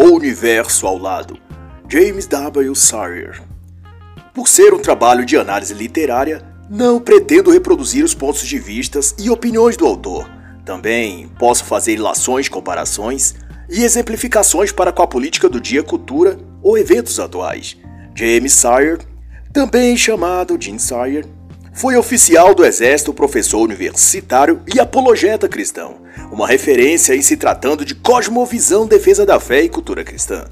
O Universo ao Lado, James W. Sawyer. Por ser um trabalho de análise literária, não pretendo reproduzir os pontos de vistas e opiniões do autor. Também posso fazer ilações, comparações e exemplificações para com a política do dia, cultura ou eventos atuais. James Sawyer, também chamado Jim Sawyer, foi oficial do Exército, professor universitário e apologeta cristão, uma referência em se tratando de cosmovisão, defesa da fé e cultura cristã.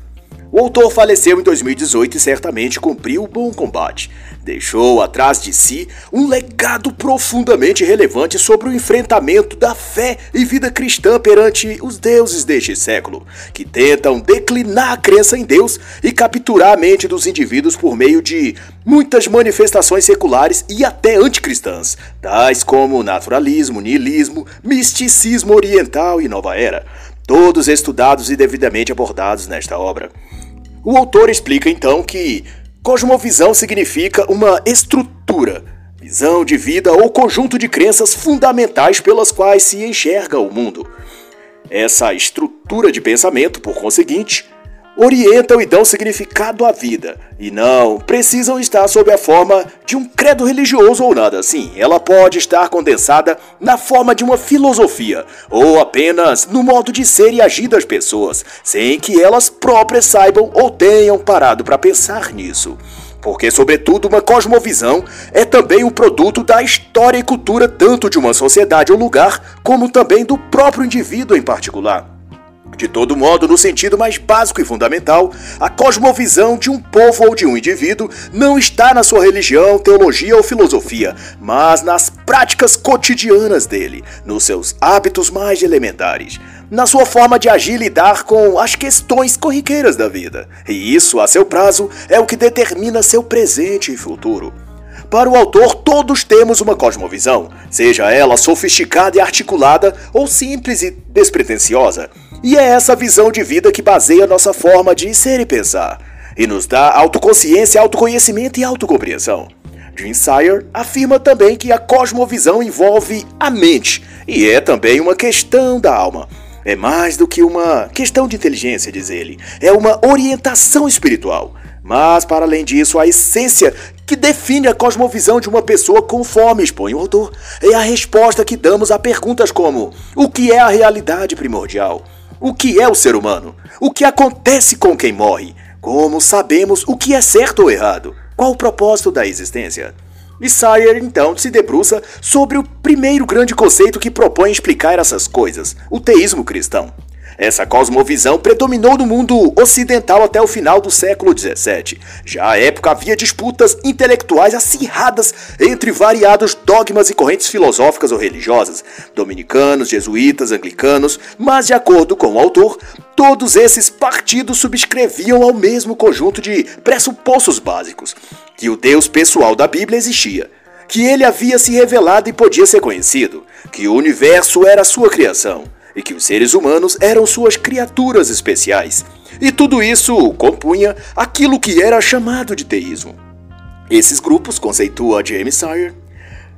O autor faleceu em 2018 e certamente cumpriu bom combate. Deixou atrás de si um legado profundamente relevante sobre o enfrentamento da fé e vida cristã perante os deuses deste século, que tentam declinar a crença em Deus e capturar a mente dos indivíduos por meio de muitas manifestações seculares e até anticristãs, tais como naturalismo, niilismo, misticismo oriental e nova era todos estudados e devidamente abordados nesta obra. O autor explica então que cosmovisão significa uma estrutura, visão de vida ou conjunto de crenças fundamentais pelas quais se enxerga o mundo. Essa estrutura de pensamento, por conseguinte, orientam e dão significado à vida, e não precisam estar sob a forma de um credo religioso ou nada assim. Ela pode estar condensada na forma de uma filosofia, ou apenas no modo de ser e agir das pessoas, sem que elas próprias saibam ou tenham parado para pensar nisso. Porque, sobretudo, uma cosmovisão é também um produto da história e cultura tanto de uma sociedade ou lugar, como também do próprio indivíduo em particular. De todo modo, no sentido mais básico e fundamental, a cosmovisão de um povo ou de um indivíduo não está na sua religião, teologia ou filosofia, mas nas práticas cotidianas dele, nos seus hábitos mais elementares, na sua forma de agir e lidar com as questões corriqueiras da vida. E isso, a seu prazo, é o que determina seu presente e futuro. Para o autor, todos temos uma cosmovisão, seja ela sofisticada e articulada ou simples e despretensiosa. E é essa visão de vida que baseia nossa forma de ser e pensar, e nos dá autoconsciência, autoconhecimento e autocompreensão. Jim Sire afirma também que a cosmovisão envolve a mente e é também uma questão da alma. É mais do que uma questão de inteligência, diz ele. É uma orientação espiritual. Mas, para além disso, a essência que define a cosmovisão de uma pessoa, conforme expõe o autor, é a resposta que damos a perguntas como: o que é a realidade primordial? O que é o ser humano? O que acontece com quem morre? Como sabemos o que é certo ou errado? Qual o propósito da existência? E Sire então se debruça sobre o primeiro grande conceito que propõe explicar essas coisas, o teísmo cristão. Essa cosmovisão predominou no mundo ocidental até o final do século XVII. Já à época havia disputas intelectuais acirradas entre variados dogmas e correntes filosóficas ou religiosas, dominicanos, jesuítas, anglicanos, mas de acordo com o autor, todos esses partidos subscreviam ao mesmo conjunto de pressupostos básicos: que o Deus pessoal da Bíblia existia, que ele havia se revelado e podia ser conhecido, que o universo era sua criação e que os seres humanos eram suas criaturas especiais. E tudo isso compunha aquilo que era chamado de teísmo. Esses grupos, conceitua James Sire,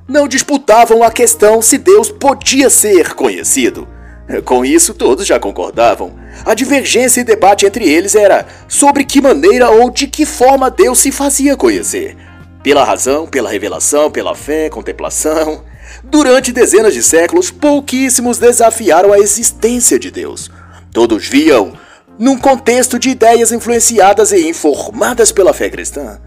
não disputavam a questão se Deus podia ser conhecido. Com isso, todos já concordavam. A divergência e debate entre eles era sobre que maneira ou de que forma Deus se fazia conhecer. Pela razão, pela revelação, pela fé, contemplação. Durante dezenas de séculos, pouquíssimos desafiaram a existência de Deus. Todos viam num contexto de ideias influenciadas e informadas pela fé cristã.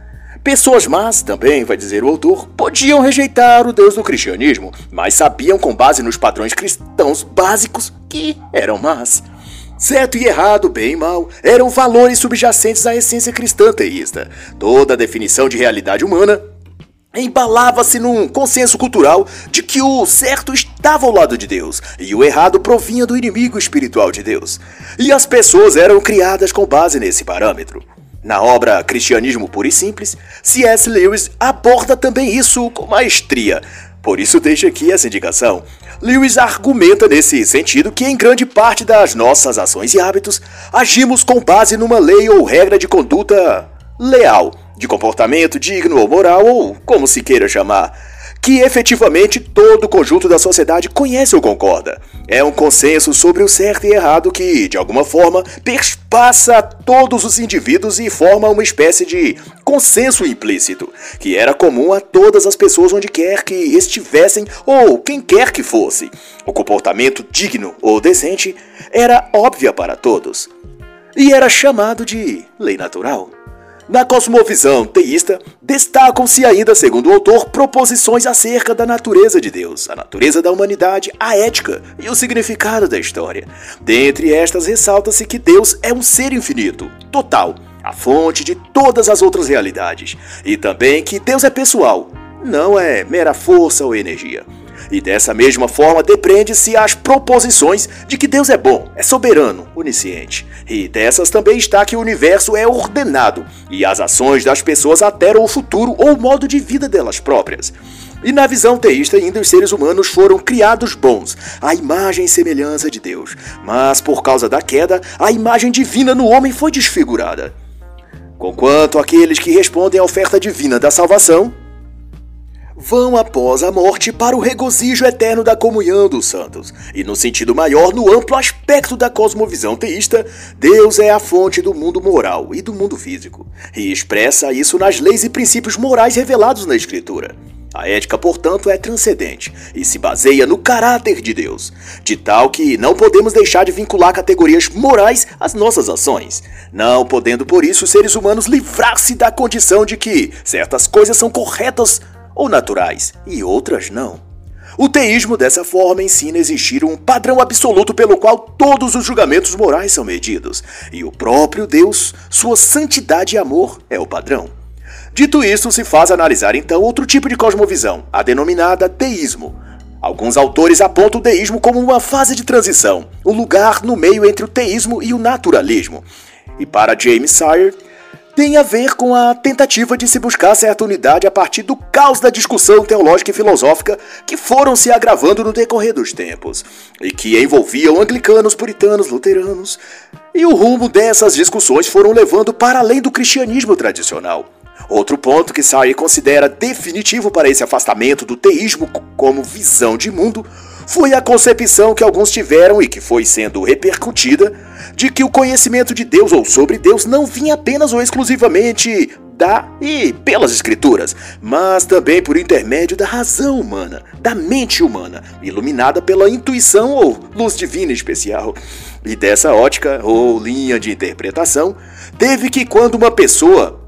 Pessoas más, também vai dizer o autor, podiam rejeitar o Deus do cristianismo, mas sabiam com base nos padrões cristãos básicos que eram más. Certo e errado, bem e mal, eram valores subjacentes à essência cristã teísta. Toda definição de realidade humana embalava-se num consenso cultural de que o certo estava ao lado de Deus e o errado provinha do inimigo espiritual de Deus. E as pessoas eram criadas com base nesse parâmetro. Na obra Cristianismo Puro e Simples, C.S. Lewis aborda também isso com maestria. Por isso deixo aqui essa indicação. Lewis argumenta nesse sentido que em grande parte das nossas ações e hábitos agimos com base numa lei ou regra de conduta leal de comportamento digno ou moral, ou como se queira chamar, que efetivamente todo o conjunto da sociedade conhece ou concorda. É um consenso sobre o certo e errado que, de alguma forma, perspassa todos os indivíduos e forma uma espécie de consenso implícito, que era comum a todas as pessoas onde quer que estivessem ou quem quer que fosse. O comportamento digno ou decente era óbvia para todos e era chamado de lei natural. Na cosmovisão teísta, destacam-se ainda, segundo o autor, proposições acerca da natureza de Deus, a natureza da humanidade, a ética e o significado da história. Dentre estas, ressalta-se que Deus é um ser infinito, total, a fonte de todas as outras realidades, e também que Deus é pessoal, não é mera força ou energia. E dessa mesma forma depreende-se as proposições de que Deus é bom, é soberano, onisciente. E dessas também está que o universo é ordenado e as ações das pessoas alteram o futuro ou o modo de vida delas próprias. E na visão teísta, ainda os seres humanos foram criados bons, à imagem e semelhança de Deus. Mas por causa da queda, a imagem divina no homem foi desfigurada. Conquanto aqueles que respondem à oferta divina da salvação vão após a morte para o regozijo eterno da comunhão dos santos. E no sentido maior, no amplo aspecto da cosmovisão teísta, Deus é a fonte do mundo moral e do mundo físico, e expressa isso nas leis e princípios morais revelados na Escritura. A ética, portanto, é transcendente e se baseia no caráter de Deus, de tal que não podemos deixar de vincular categorias morais às nossas ações, não podendo por isso os seres humanos livrar-se da condição de que certas coisas são corretas ou naturais, e outras não. O teísmo, dessa forma, ensina a existir um padrão absoluto pelo qual todos os julgamentos morais são medidos, e o próprio Deus, sua santidade e amor, é o padrão. Dito isso, se faz analisar então outro tipo de cosmovisão, a denominada teísmo. Alguns autores apontam o deísmo como uma fase de transição, um lugar no meio entre o teísmo e o naturalismo. E para James Sire, tem a ver com a tentativa de se buscar certa unidade a partir do caos da discussão teológica e filosófica que foram se agravando no decorrer dos tempos, e que envolviam anglicanos, puritanos, luteranos. E o rumo dessas discussões foram levando para além do cristianismo tradicional. Outro ponto que Sartre considera definitivo para esse afastamento do teísmo como visão de mundo foi a concepção que alguns tiveram e que foi sendo repercutida de que o conhecimento de Deus ou sobre Deus não vinha apenas ou exclusivamente da e pelas escrituras, mas também por intermédio da razão humana, da mente humana, iluminada pela intuição ou luz divina especial. E dessa ótica ou linha de interpretação, teve que quando uma pessoa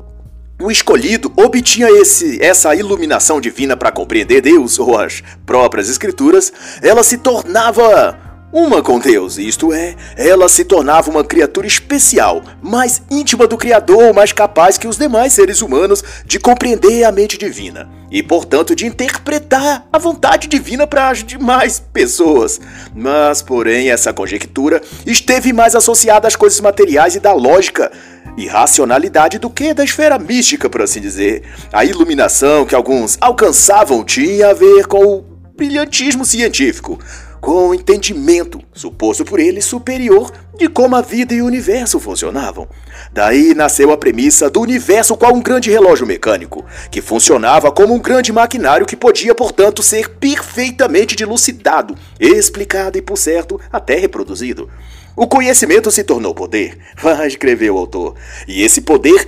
o escolhido obtinha esse, essa iluminação divina para compreender Deus ou as próprias escrituras, ela se tornava uma com Deus, isto é, ela se tornava uma criatura especial, mais íntima do Criador, mais capaz que os demais seres humanos de compreender a mente divina e, portanto, de interpretar a vontade divina para as demais pessoas. Mas, porém, essa conjectura esteve mais associada às coisas materiais e da lógica e racionalidade do que da esfera mística, por assim dizer. A iluminação que alguns alcançavam tinha a ver com o brilhantismo científico com o entendimento, suposto por ele superior, de como a vida e o universo funcionavam. Daí nasceu a premissa do universo qual um grande relógio mecânico, que funcionava como um grande maquinário que podia, portanto, ser perfeitamente dilucidado, explicado e, por certo, até reproduzido. O conhecimento se tornou poder, vai escrever o autor, e esse poder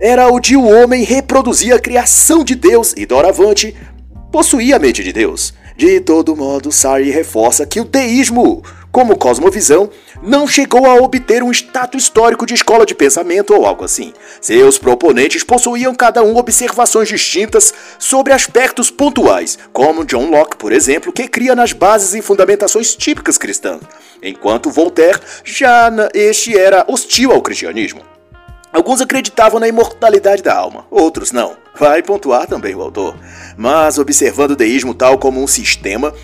era o de o um homem reproduzir a criação de Deus e, doravante, possuía a mente de Deus. De todo modo, Sarri reforça que o teísmo, como cosmovisão, não chegou a obter um status histórico de escola de pensamento ou algo assim. Seus proponentes possuíam cada um observações distintas sobre aspectos pontuais, como John Locke, por exemplo, que cria nas bases e fundamentações típicas cristãs, enquanto Voltaire já este era hostil ao cristianismo. Alguns acreditavam na imortalidade da alma, outros não. Vai pontuar também o autor. Mas, observando o deísmo tal como um sistema,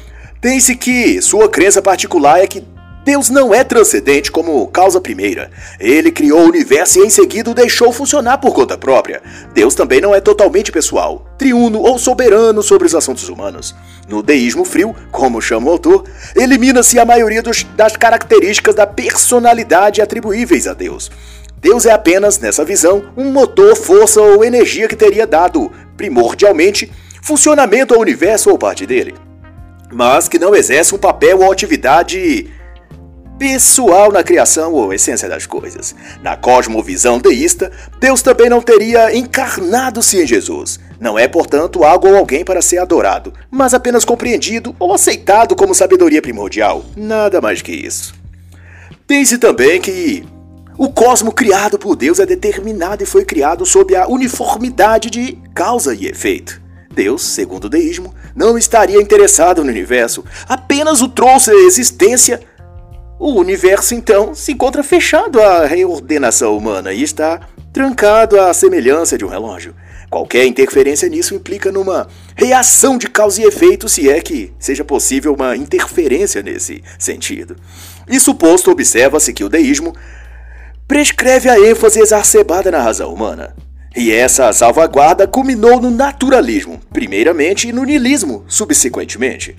tem-se que sua crença particular é que Deus não é transcendente como causa primeira. Ele criou o universo e em seguida o deixou funcionar por conta própria. Deus também não é totalmente pessoal, triuno ou soberano sobre os assuntos humanos. No deísmo frio, como chama o autor, elimina-se a maioria dos, das características da personalidade atribuíveis a Deus. Deus é apenas, nessa visão, um motor, força ou energia que teria dado, primordialmente, funcionamento ao universo ou parte dele, mas que não exerce um papel ou atividade pessoal na criação ou essência das coisas. Na cosmovisão deísta, Deus também não teria encarnado-se em Jesus. Não é, portanto, algo ou alguém para ser adorado, mas apenas compreendido ou aceitado como sabedoria primordial. Nada mais que isso. Diz-se também que o cosmo criado por Deus é determinado e foi criado sob a uniformidade de causa e efeito. Deus, segundo o deísmo, não estaria interessado no universo, apenas o trouxe à existência. O universo, então, se encontra fechado à reordenação humana e está trancado à semelhança de um relógio. Qualquer interferência nisso implica numa reação de causa e efeito, se é que seja possível uma interferência nesse sentido. Isso posto, observa-se que o deísmo prescreve a ênfase exacerbada na razão humana. E essa salvaguarda culminou no naturalismo, primeiramente, e no niilismo, subsequentemente.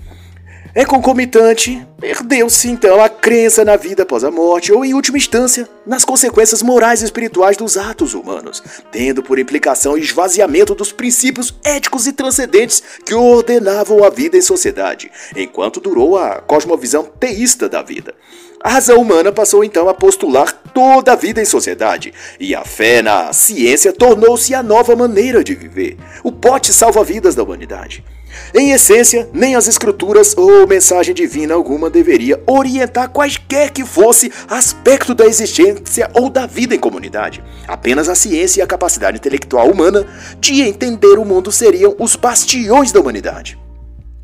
É concomitante, perdeu-se então a crença na vida após a morte, ou em última instância, nas consequências morais e espirituais dos atos humanos, tendo por implicação o esvaziamento dos princípios éticos e transcendentes que ordenavam a vida em sociedade, enquanto durou a cosmovisão teísta da vida. A razão humana passou então a postular toda a vida em sociedade, e a fé na ciência tornou-se a nova maneira de viver, o pote salva-vidas da humanidade. Em essência, nem as escrituras ou mensagem divina alguma deveria orientar quaisquer que fosse aspecto da existência ou da vida em comunidade. Apenas a ciência e a capacidade intelectual humana de entender o mundo seriam os bastiões da humanidade.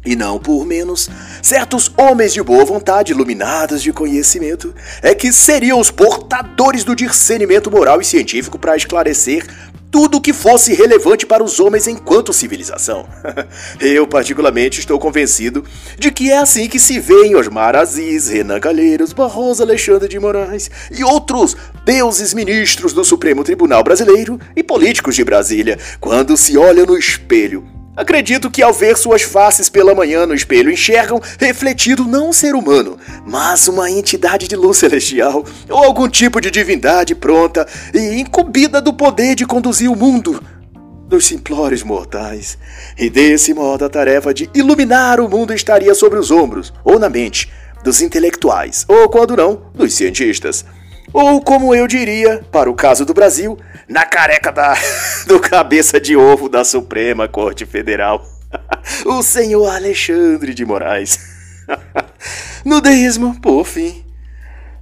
E não por menos, certos homens de boa vontade, iluminados de conhecimento, é que seriam os portadores do discernimento moral e científico para esclarecer tudo o que fosse relevante para os homens enquanto civilização. Eu, particularmente, estou convencido de que é assim que se vê em Osmar Aziz, Renan Calheiros, Barroso Alexandre de Moraes e outros deuses ministros do Supremo Tribunal Brasileiro e políticos de Brasília, quando se olham no espelho Acredito que ao ver suas faces pela manhã no espelho enxergam refletido não um ser humano, mas uma entidade de luz celestial ou algum tipo de divindade pronta e incumbida do poder de conduzir o mundo dos simplórios mortais. E desse modo a tarefa de iluminar o mundo estaria sobre os ombros ou na mente dos intelectuais, ou quando não, dos cientistas. Ou como eu diria, para o caso do Brasil, na careca da, do cabeça de ovo da Suprema Corte Federal, o senhor Alexandre de Moraes. No deísmo, por fim,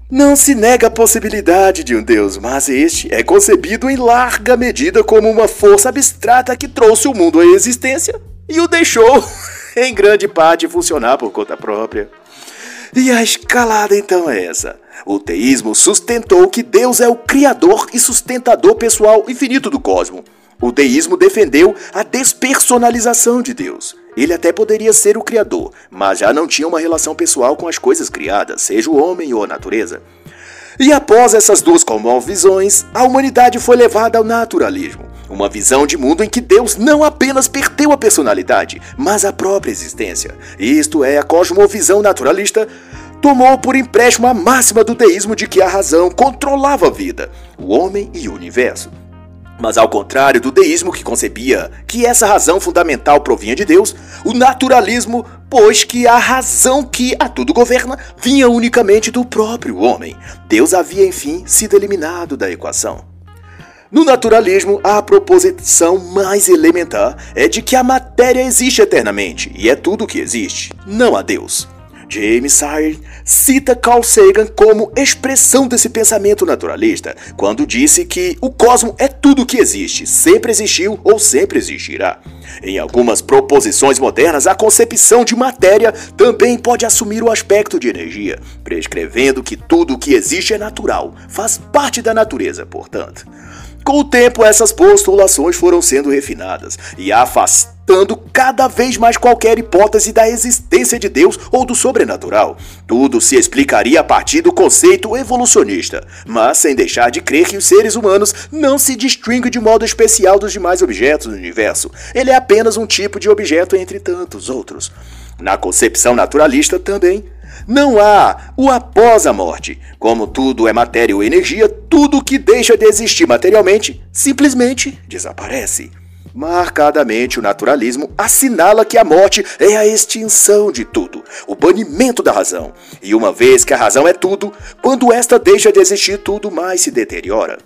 não se nega a possibilidade de um Deus, mas este é concebido em larga medida como uma força abstrata que trouxe o mundo à existência e o deixou, em grande parte, funcionar por conta própria. E a escalada então é essa. O teísmo sustentou que Deus é o criador e sustentador pessoal infinito do cosmo. O deísmo defendeu a despersonalização de Deus. Ele até poderia ser o criador, mas já não tinha uma relação pessoal com as coisas criadas, seja o homem ou a natureza. E após essas duas visões, a humanidade foi levada ao naturalismo, uma visão de mundo em que Deus não apenas perdeu a personalidade, mas a própria existência. Isto é a cosmovisão naturalista tomou por empréstimo a máxima do deísmo de que a razão controlava a vida, o homem e o universo. Mas ao contrário do deísmo que concebia que essa razão fundamental provinha de Deus, o naturalismo pôs que a razão que a tudo governa vinha unicamente do próprio homem. Deus havia, enfim, sido eliminado da equação. No naturalismo, a proposição mais elementar é de que a matéria existe eternamente e é tudo o que existe, não há Deus. James Sire cita Carl Sagan como expressão desse pensamento naturalista, quando disse que o cosmo é tudo que existe, sempre existiu ou sempre existirá. Em algumas proposições modernas, a concepção de matéria também pode assumir o aspecto de energia, prescrevendo que tudo o que existe é natural, faz parte da natureza, portanto. Com o tempo, essas postulações foram sendo refinadas e afastando cada vez mais qualquer hipótese da existência de Deus ou do sobrenatural. Tudo se explicaria a partir do conceito evolucionista, mas sem deixar de crer que os seres humanos não se distinguem de modo especial dos demais objetos do universo. Ele é apenas um tipo de objeto entre tantos outros. Na concepção naturalista também, não há o após a morte. Como tudo é matéria ou energia, tudo que deixa de existir materialmente simplesmente desaparece. Marcadamente, o naturalismo assinala que a morte é a extinção de tudo, o banimento da razão. E uma vez que a razão é tudo, quando esta deixa de existir, tudo mais se deteriora.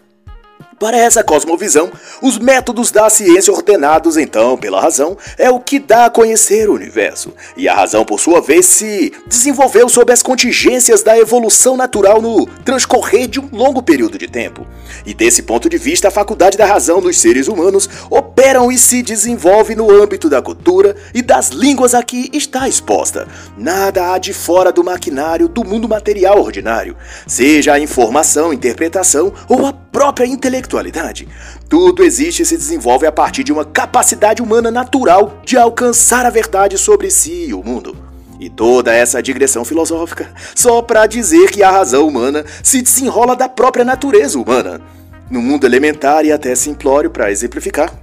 Para essa cosmovisão, os métodos da ciência ordenados então pela razão é o que dá a conhecer o universo, e a razão, por sua vez, se desenvolveu sob as contingências da evolução natural no transcorrer de um longo período de tempo. E desse ponto de vista, a faculdade da razão dos seres humanos operam e se desenvolve no âmbito da cultura e das línguas a que está exposta. Nada há de fora do maquinário do mundo material ordinário, seja a informação, interpretação ou a própria intelectualidade. Tudo existe e se desenvolve a partir de uma capacidade humana natural de alcançar a verdade sobre si e o mundo. E toda essa digressão filosófica só para dizer que a razão humana se desenrola da própria natureza humana. No mundo elementar e até simplório para exemplificar.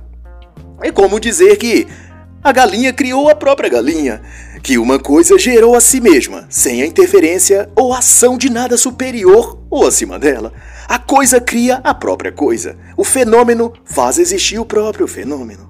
É como dizer que a galinha criou a própria galinha, que uma coisa gerou a si mesma, sem a interferência ou ação de nada superior ou acima dela. A coisa cria a própria coisa. O fenômeno faz existir o próprio fenômeno.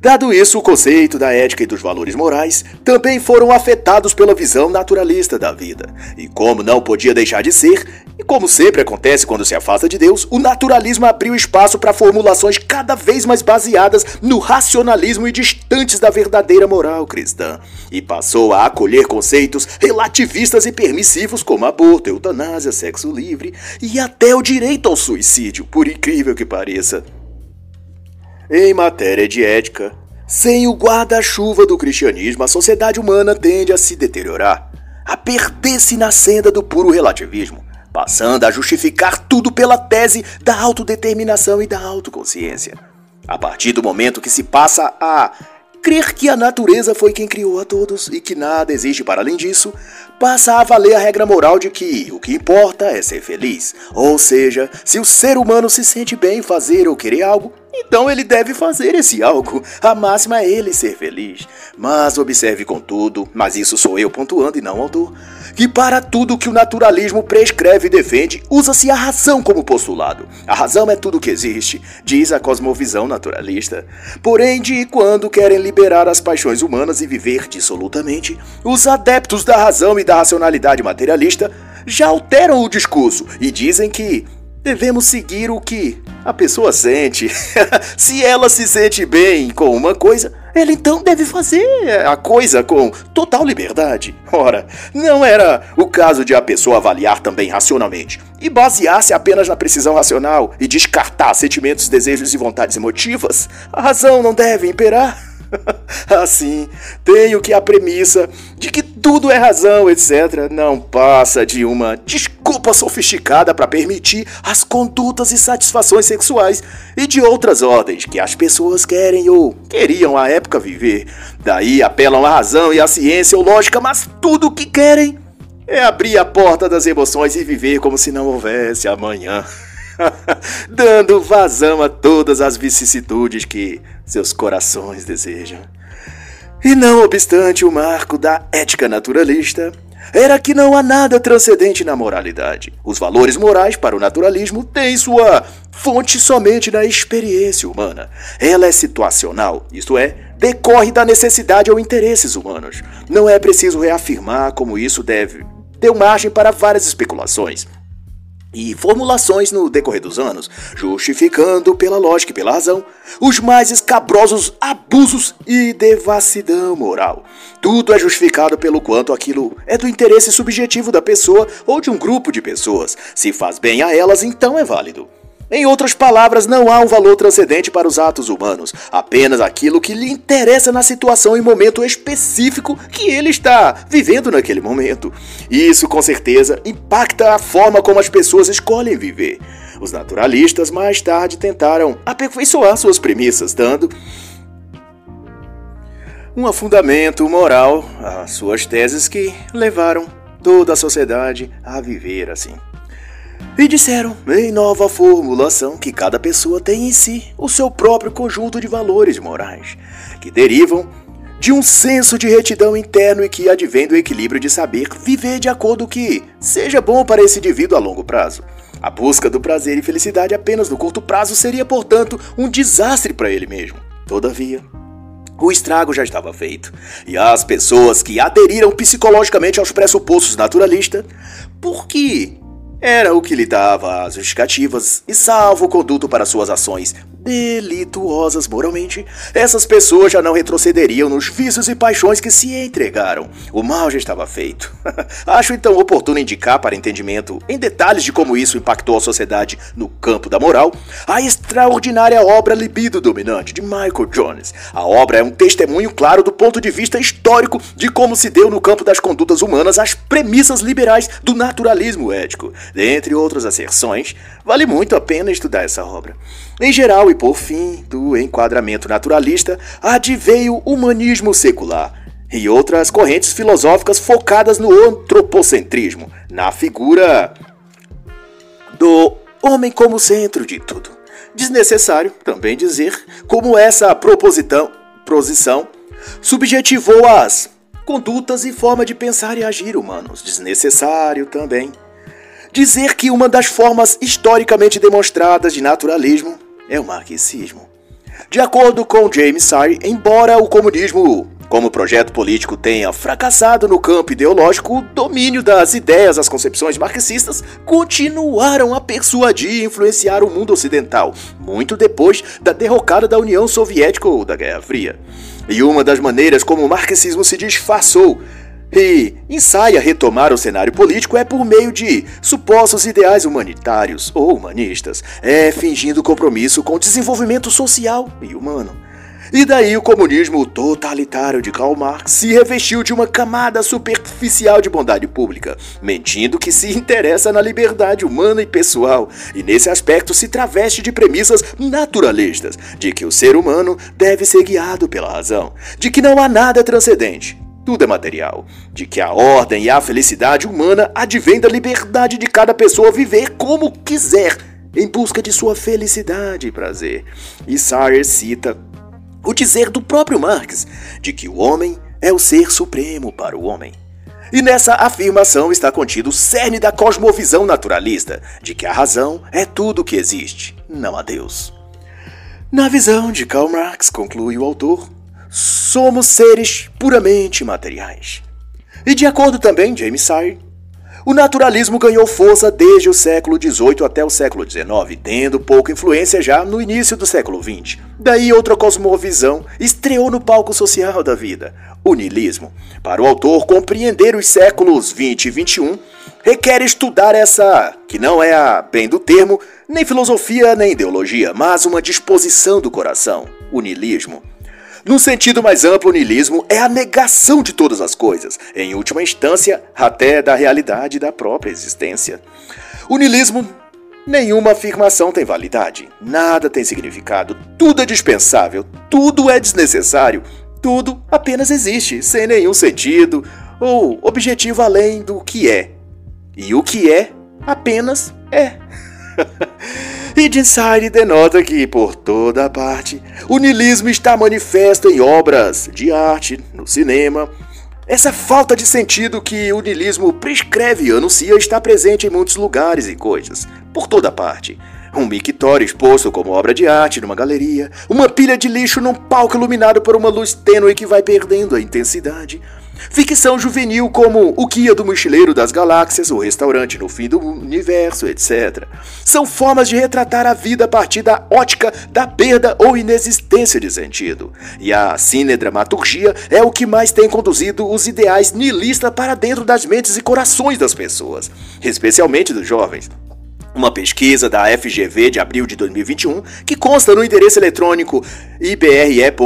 Dado isso, o conceito da ética e dos valores morais também foram afetados pela visão naturalista da vida. E como não podia deixar de ser, e como sempre acontece quando se afasta de Deus, o naturalismo abriu espaço para formulações cada vez mais baseadas no racionalismo e distantes da verdadeira moral cristã. E passou a acolher conceitos relativistas e permissivos como aborto, eutanásia, sexo livre e até o direito ao suicídio, por incrível que pareça. Em matéria de ética, sem o guarda-chuva do cristianismo, a sociedade humana tende a se deteriorar, a perder-se na senda do puro relativismo, passando a justificar tudo pela tese da autodeterminação e da autoconsciência. A partir do momento que se passa a crer que a natureza foi quem criou a todos e que nada existe para além disso, passa a valer a regra moral de que o que importa é ser feliz. Ou seja, se o ser humano se sente bem em fazer ou querer algo, então ele deve fazer esse algo. A máxima é ele ser feliz. Mas observe contudo, mas isso sou eu pontuando e não o autor, que para tudo que o naturalismo prescreve e defende, usa-se a razão como postulado. A razão é tudo que existe, diz a cosmovisão naturalista. Porém, de quando querem liberar as paixões humanas e viver dissolutamente, os adeptos da razão e da racionalidade materialista já alteram o discurso e dizem que devemos seguir o que a pessoa sente. se ela se sente bem com uma coisa, ela então deve fazer a coisa com total liberdade. Ora, não era o caso de a pessoa avaliar também racionalmente e basear-se apenas na precisão racional e descartar sentimentos, desejos e vontades emotivas? A razão não deve imperar? assim, tenho que a premissa de que tudo é razão, etc., não passa de uma desculpa sofisticada para permitir as condutas e satisfações sexuais e de outras ordens que as pessoas querem ou queriam à época viver. Daí apelam à razão e à ciência ou lógica, mas tudo o que querem é abrir a porta das emoções e viver como se não houvesse amanhã. dando vazão a todas as vicissitudes que seus corações desejam. E não obstante o marco da ética naturalista, era que não há nada transcendente na moralidade. Os valores morais para o naturalismo têm sua fonte somente na experiência humana. Ela é situacional, isto é, decorre da necessidade ou interesses humanos. Não é preciso reafirmar como isso deve. Deu margem para várias especulações e formulações no decorrer dos anos, justificando pela lógica e pela razão os mais escabrosos abusos e devassidão moral. Tudo é justificado pelo quanto aquilo é do interesse subjetivo da pessoa ou de um grupo de pessoas. Se faz bem a elas, então é válido. Em outras palavras, não há um valor transcendente para os atos humanos, apenas aquilo que lhe interessa na situação e momento específico que ele está vivendo naquele momento. Isso, com certeza, impacta a forma como as pessoas escolhem viver. Os naturalistas mais tarde tentaram aperfeiçoar suas premissas, dando um fundamento moral às suas teses que levaram toda a sociedade a viver assim. E disseram, em nova formulação, que cada pessoa tem em si o seu próprio conjunto de valores morais, que derivam de um senso de retidão interno e que advém do equilíbrio de saber viver de acordo com que seja bom para esse indivíduo a longo prazo. A busca do prazer e felicidade apenas no curto prazo seria, portanto, um desastre para ele mesmo. Todavia, o estrago já estava feito, e as pessoas que aderiram psicologicamente aos pressupostos naturalistas, porque era o que lhe dava as justificativas e salvo conduto para suas ações delituosas moralmente, essas pessoas já não retrocederiam nos vícios e paixões que se entregaram. O mal já estava feito. Acho então oportuno indicar para entendimento, em detalhes de como isso impactou a sociedade no campo da moral, a extraordinária obra Libido Dominante de Michael Jones. A obra é um testemunho claro do ponto de vista histórico de como se deu no campo das condutas humanas as premissas liberais do naturalismo ético. Dentre outras asserções, vale muito a pena estudar essa obra. Em geral, e por fim do enquadramento naturalista, adveio o humanismo secular e outras correntes filosóficas focadas no antropocentrismo, na figura do homem como centro de tudo. Desnecessário também dizer como essa proposição, posição subjetivou as condutas e forma de pensar e agir humanos. Desnecessário também dizer que uma das formas historicamente demonstradas de naturalismo é o marxismo. De acordo com James Sire, embora o comunismo como projeto político tenha fracassado no campo ideológico, o domínio das ideias, as concepções marxistas continuaram a persuadir e influenciar o mundo ocidental, muito depois da derrocada da União Soviética ou da Guerra Fria. E uma das maneiras como o marxismo se disfarçou e ensaia retomar o cenário político é por meio de supostos ideais humanitários ou humanistas, é fingindo compromisso com o desenvolvimento social e humano. E daí o comunismo totalitário de Karl Marx se revestiu de uma camada superficial de bondade pública, mentindo que se interessa na liberdade humana e pessoal, e nesse aspecto se traveste de premissas naturalistas, de que o ser humano deve ser guiado pela razão, de que não há nada transcendente, tudo é material, de que a ordem e a felicidade humana advém da liberdade de cada pessoa viver como quiser, em busca de sua felicidade e prazer. E Sartre cita o dizer do próprio Marx de que o homem é o ser supremo para o homem. E nessa afirmação está contido o cerne da cosmovisão naturalista, de que a razão é tudo que existe, não a Deus. Na visão de Karl Marx, conclui o autor, somos seres puramente materiais. E de acordo também James Sire, o naturalismo ganhou força desde o século XVIII até o século XIX, tendo pouca influência já no início do século XX. Daí outra cosmovisão estreou no palco social da vida, o niilismo. Para o autor compreender os séculos XX e XXI, requer estudar essa, que não é a bem do termo, nem filosofia nem ideologia, mas uma disposição do coração, o niilismo. No sentido mais amplo, o niilismo é a negação de todas as coisas, em última instância, até da realidade da própria existência. O niilismo Nenhuma afirmação tem validade, nada tem significado, tudo é dispensável, tudo é desnecessário, tudo apenas existe, sem nenhum sentido ou objetivo além do que é. E o que é apenas é. Inside denota que, por toda parte, o niilismo está manifesto em obras de arte, no cinema. Essa falta de sentido que o niilismo prescreve e anuncia está presente em muitos lugares e coisas, por toda parte. Um mictório exposto como obra de arte numa galeria, uma pilha de lixo num palco iluminado por uma luz tênue que vai perdendo a intensidade, Ficção juvenil como O Guia do Mochileiro das Galáxias, O Restaurante no Fim do Universo, etc. São formas de retratar a vida a partir da ótica da perda ou inexistência de sentido. E a cinedramaturgia é o que mais tem conduzido os ideais nihilistas para dentro das mentes e corações das pessoas, especialmente dos jovens. Uma pesquisa da FGV de abril de 2021, que consta no endereço eletrônico ibre.fgv.br,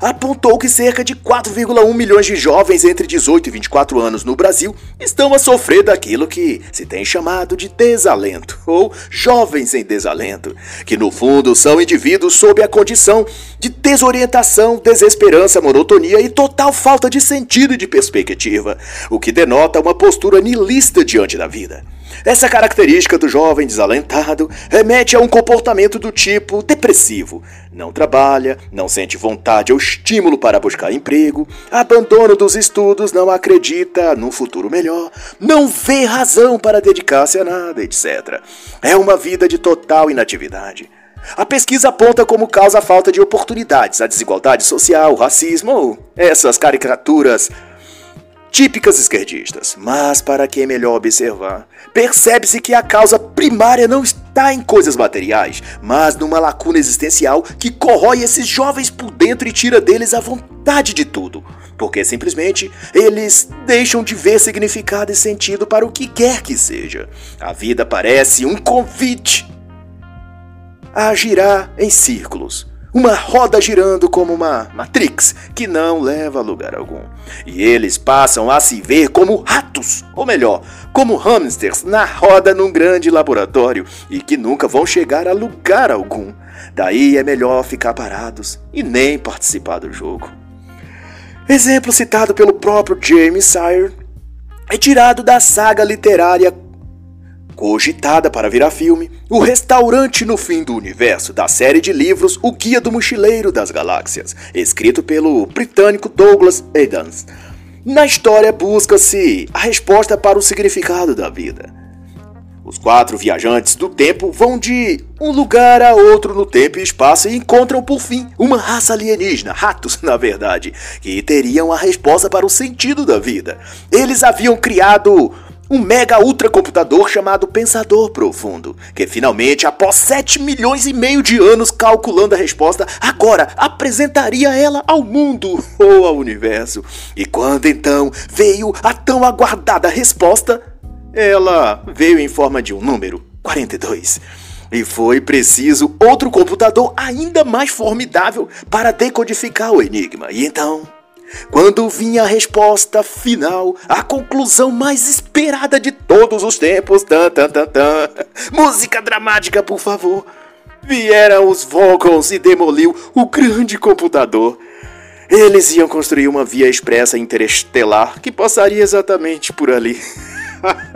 apontou que cerca de 4,1 milhões de jovens entre 18 e 24 anos no Brasil estão a sofrer daquilo que se tem chamado de desalento, ou jovens em desalento, que no fundo são indivíduos sob a condição de desorientação, desesperança, monotonia e total falta de sentido e de perspectiva, o que denota uma postura nihilista diante da vida. Essa característica do jovem desalentado remete a um comportamento do tipo depressivo. Não trabalha, não sente vontade ou estímulo para buscar emprego, abandono dos estudos, não acredita num futuro melhor, não vê razão para dedicar-se a nada, etc. É uma vida de total inatividade. A pesquisa aponta como causa a falta de oportunidades, a desigualdade social, o racismo ou essas caricaturas típicas esquerdistas. Mas, para quem é melhor observar, percebe-se que a causa primária não está em coisas materiais, mas numa lacuna existencial que corrói esses jovens por dentro e tira deles a vontade de tudo. Porque simplesmente eles deixam de ver significado e sentido para o que quer que seja. A vida parece um convite a girar em círculos. Uma roda girando como uma Matrix que não leva a lugar algum. E eles passam a se ver como ratos, ou melhor, como hamsters na roda num grande laboratório e que nunca vão chegar a lugar algum. Daí é melhor ficar parados e nem participar do jogo. Exemplo citado pelo próprio James Sire é tirado da saga literária Cogitada para virar filme, O Restaurante no Fim do Universo, da série de livros O Guia do Mochileiro das Galáxias, escrito pelo britânico Douglas Adams. Na história busca-se a resposta para o significado da vida. Os quatro viajantes do tempo vão de um lugar a outro no tempo e espaço e encontram por fim uma raça alienígena, ratos na verdade, que teriam a resposta para o sentido da vida. Eles haviam criado um mega ultra computador chamado Pensador Profundo, que finalmente, após 7 milhões e meio de anos calculando a resposta, agora apresentaria ela ao mundo ou ao universo. E quando então veio a tão aguardada resposta, ela veio em forma de um número 42. E foi preciso outro computador ainda mais formidável para decodificar o enigma. E então, quando vinha a resposta final, a conclusão mais esperada de todos os tempos. Tan, tan, tan, tan. Música dramática, por favor. Vieram os Vogons e demoliu o grande computador. Eles iam construir uma via expressa interestelar que passaria exatamente por ali.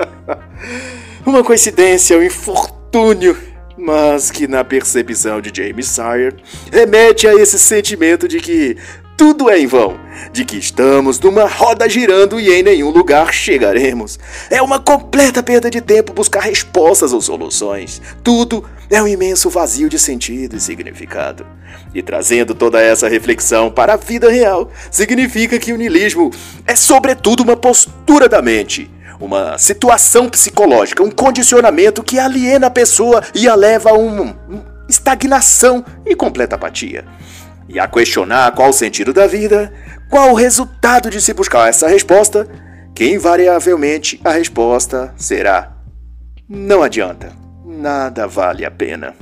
uma coincidência, um infortúnio, mas que na percepção de James Sire remete a esse sentimento de que tudo é em vão, de que estamos numa roda girando e em nenhum lugar chegaremos. É uma completa perda de tempo buscar respostas ou soluções. Tudo é um imenso vazio de sentido e significado. E trazendo toda essa reflexão para a vida real, significa que o niilismo é sobretudo uma postura da mente uma situação psicológica, um condicionamento que aliena a pessoa e a leva a uma estagnação e completa apatia e a questionar qual o sentido da vida, qual o resultado de se buscar essa resposta, que invariavelmente a resposta será: não adianta, nada vale a pena.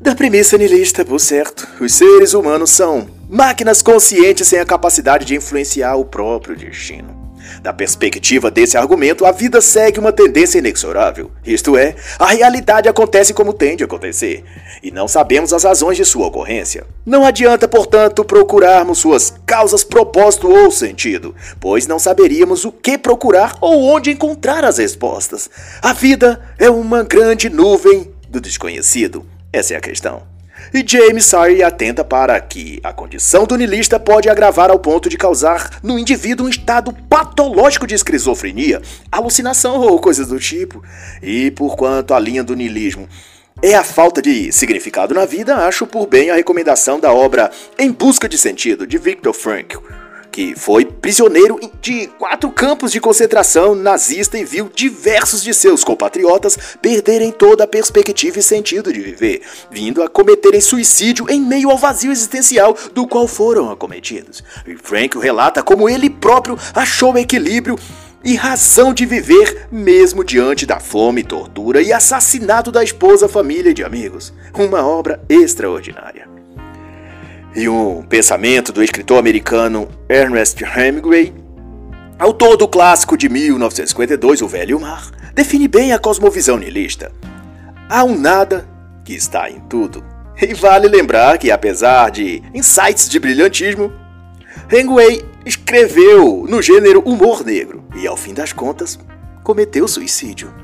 Da premissa nihilista, por certo, os seres humanos são máquinas conscientes sem a capacidade de influenciar o próprio destino. Da perspectiva desse argumento, a vida segue uma tendência inexorável, isto é, a realidade acontece como tem de acontecer, e não sabemos as razões de sua ocorrência. Não adianta, portanto, procurarmos suas causas, propósito ou sentido, pois não saberíamos o que procurar ou onde encontrar as respostas. A vida é uma grande nuvem do desconhecido. Essa é a questão. E James Sire atenta para que a condição do niilista pode agravar ao ponto de causar no indivíduo um estado patológico de esquizofrenia, alucinação ou coisas do tipo. E por quanto a linha do niilismo é a falta de significado na vida, acho por bem a recomendação da obra Em Busca de Sentido, de Viktor Frankl que foi prisioneiro de quatro campos de concentração nazista e viu diversos de seus compatriotas perderem toda a perspectiva e sentido de viver, vindo a cometerem suicídio em meio ao vazio existencial do qual foram acometidos. E Frank relata como ele próprio achou equilíbrio e razão de viver mesmo diante da fome, tortura e assassinato da esposa, família e de amigos. Uma obra extraordinária e um pensamento do escritor americano Ernest Hemingway, autor do clássico de 1952 O Velho Mar, define bem a cosmovisão nihilista. Há um nada que está em tudo. E vale lembrar que, apesar de insights de brilhantismo, Hemingway escreveu no gênero humor negro e, ao fim das contas, cometeu suicídio.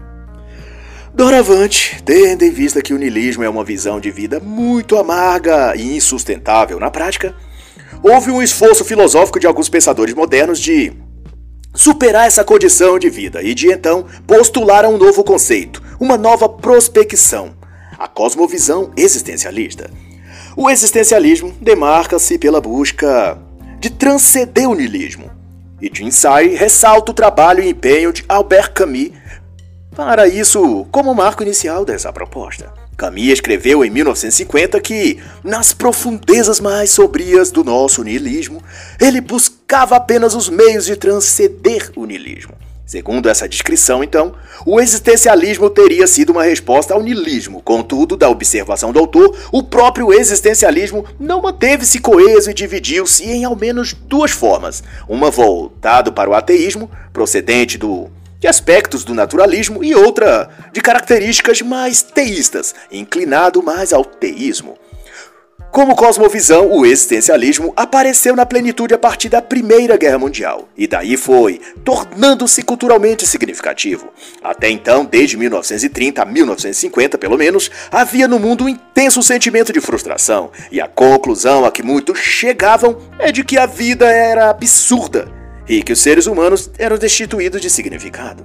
Doravante, tendo em vista que o niilismo é uma visão de vida muito amarga e insustentável na prática, houve um esforço filosófico de alguns pensadores modernos de superar essa condição de vida e de então postular um novo conceito, uma nova prospecção, a cosmovisão existencialista. O existencialismo demarca-se pela busca de transcender o niilismo, e Jim Sai ressalta o trabalho e empenho de Albert Camus para isso como marco inicial dessa proposta. Camus escreveu em 1950 que, nas profundezas mais sombrias do nosso niilismo, ele buscava apenas os meios de transcender o niilismo. Segundo essa descrição, então, o existencialismo teria sido uma resposta ao niilismo. Contudo, da observação do autor, o próprio existencialismo não manteve-se coeso e dividiu-se em ao menos duas formas: uma voltado para o ateísmo, procedente do de aspectos do naturalismo e outra de características mais teístas, inclinado mais ao teísmo. Como cosmovisão, o existencialismo apareceu na plenitude a partir da Primeira Guerra Mundial, e daí foi tornando-se culturalmente significativo. Até então, desde 1930 a 1950, pelo menos, havia no mundo um intenso sentimento de frustração, e a conclusão a que muitos chegavam é de que a vida era absurda e que os seres humanos eram destituídos de significado.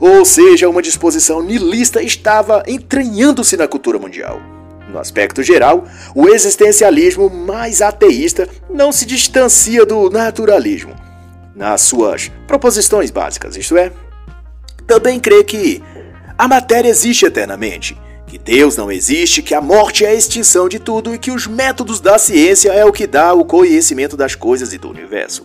Ou seja, uma disposição nihilista estava entranhando-se na cultura mundial. No aspecto geral, o existencialismo mais ateísta não se distancia do naturalismo, nas suas proposições básicas, isto é, também crê que a matéria existe eternamente, que Deus não existe, que a morte é a extinção de tudo e que os métodos da ciência é o que dá o conhecimento das coisas e do universo.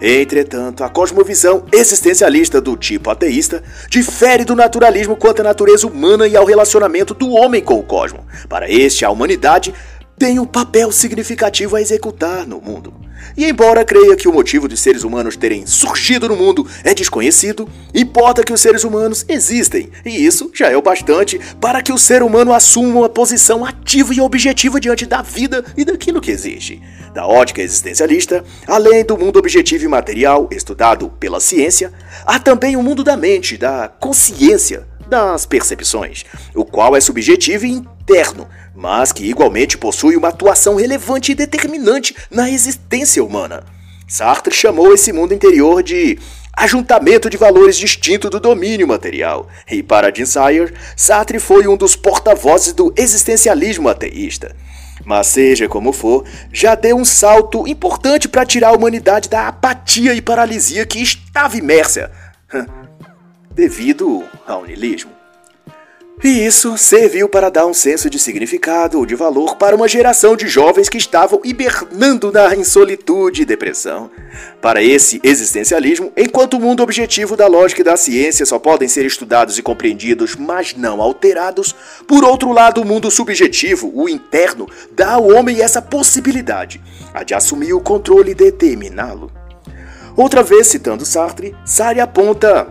Entretanto, a cosmovisão existencialista do tipo ateísta difere do naturalismo quanto à natureza humana e ao relacionamento do homem com o cosmo. Para este, a humanidade tem um papel significativo a executar no mundo. E embora creia que o motivo de seres humanos terem surgido no mundo é desconhecido, importa que os seres humanos existem, e isso já é o bastante para que o ser humano assuma uma posição ativa e objetiva diante da vida e daquilo que existe. Da ótica existencialista, além do mundo objetivo e material estudado pela ciência, há também o mundo da mente, da consciência, das percepções, o qual é subjetivo e interno, mas que igualmente possui uma atuação relevante e determinante na existência humana. Sartre chamou esse mundo interior de ajuntamento de valores distinto do domínio material, e para Jim Sayer, Sartre foi um dos porta-vozes do existencialismo ateísta. Mas seja como for, já deu um salto importante para tirar a humanidade da apatia e paralisia que estava imersa devido ao niilismo. E isso serviu para dar um senso de significado ou de valor para uma geração de jovens que estavam hibernando na insolitude e depressão. Para esse existencialismo, enquanto o mundo objetivo da lógica e da ciência só podem ser estudados e compreendidos, mas não alterados, por outro lado, o mundo subjetivo, o interno, dá ao homem essa possibilidade, a de assumir o controle e determiná-lo. Outra vez, citando Sartre, Sartre aponta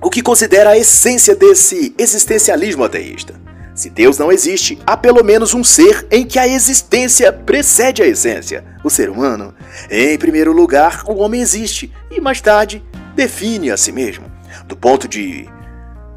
o que considera a essência desse existencialismo ateísta. Se Deus não existe, há pelo menos um ser em que a existência precede a essência, o ser humano. Em primeiro lugar, o homem existe e mais tarde define a si mesmo. Do ponto de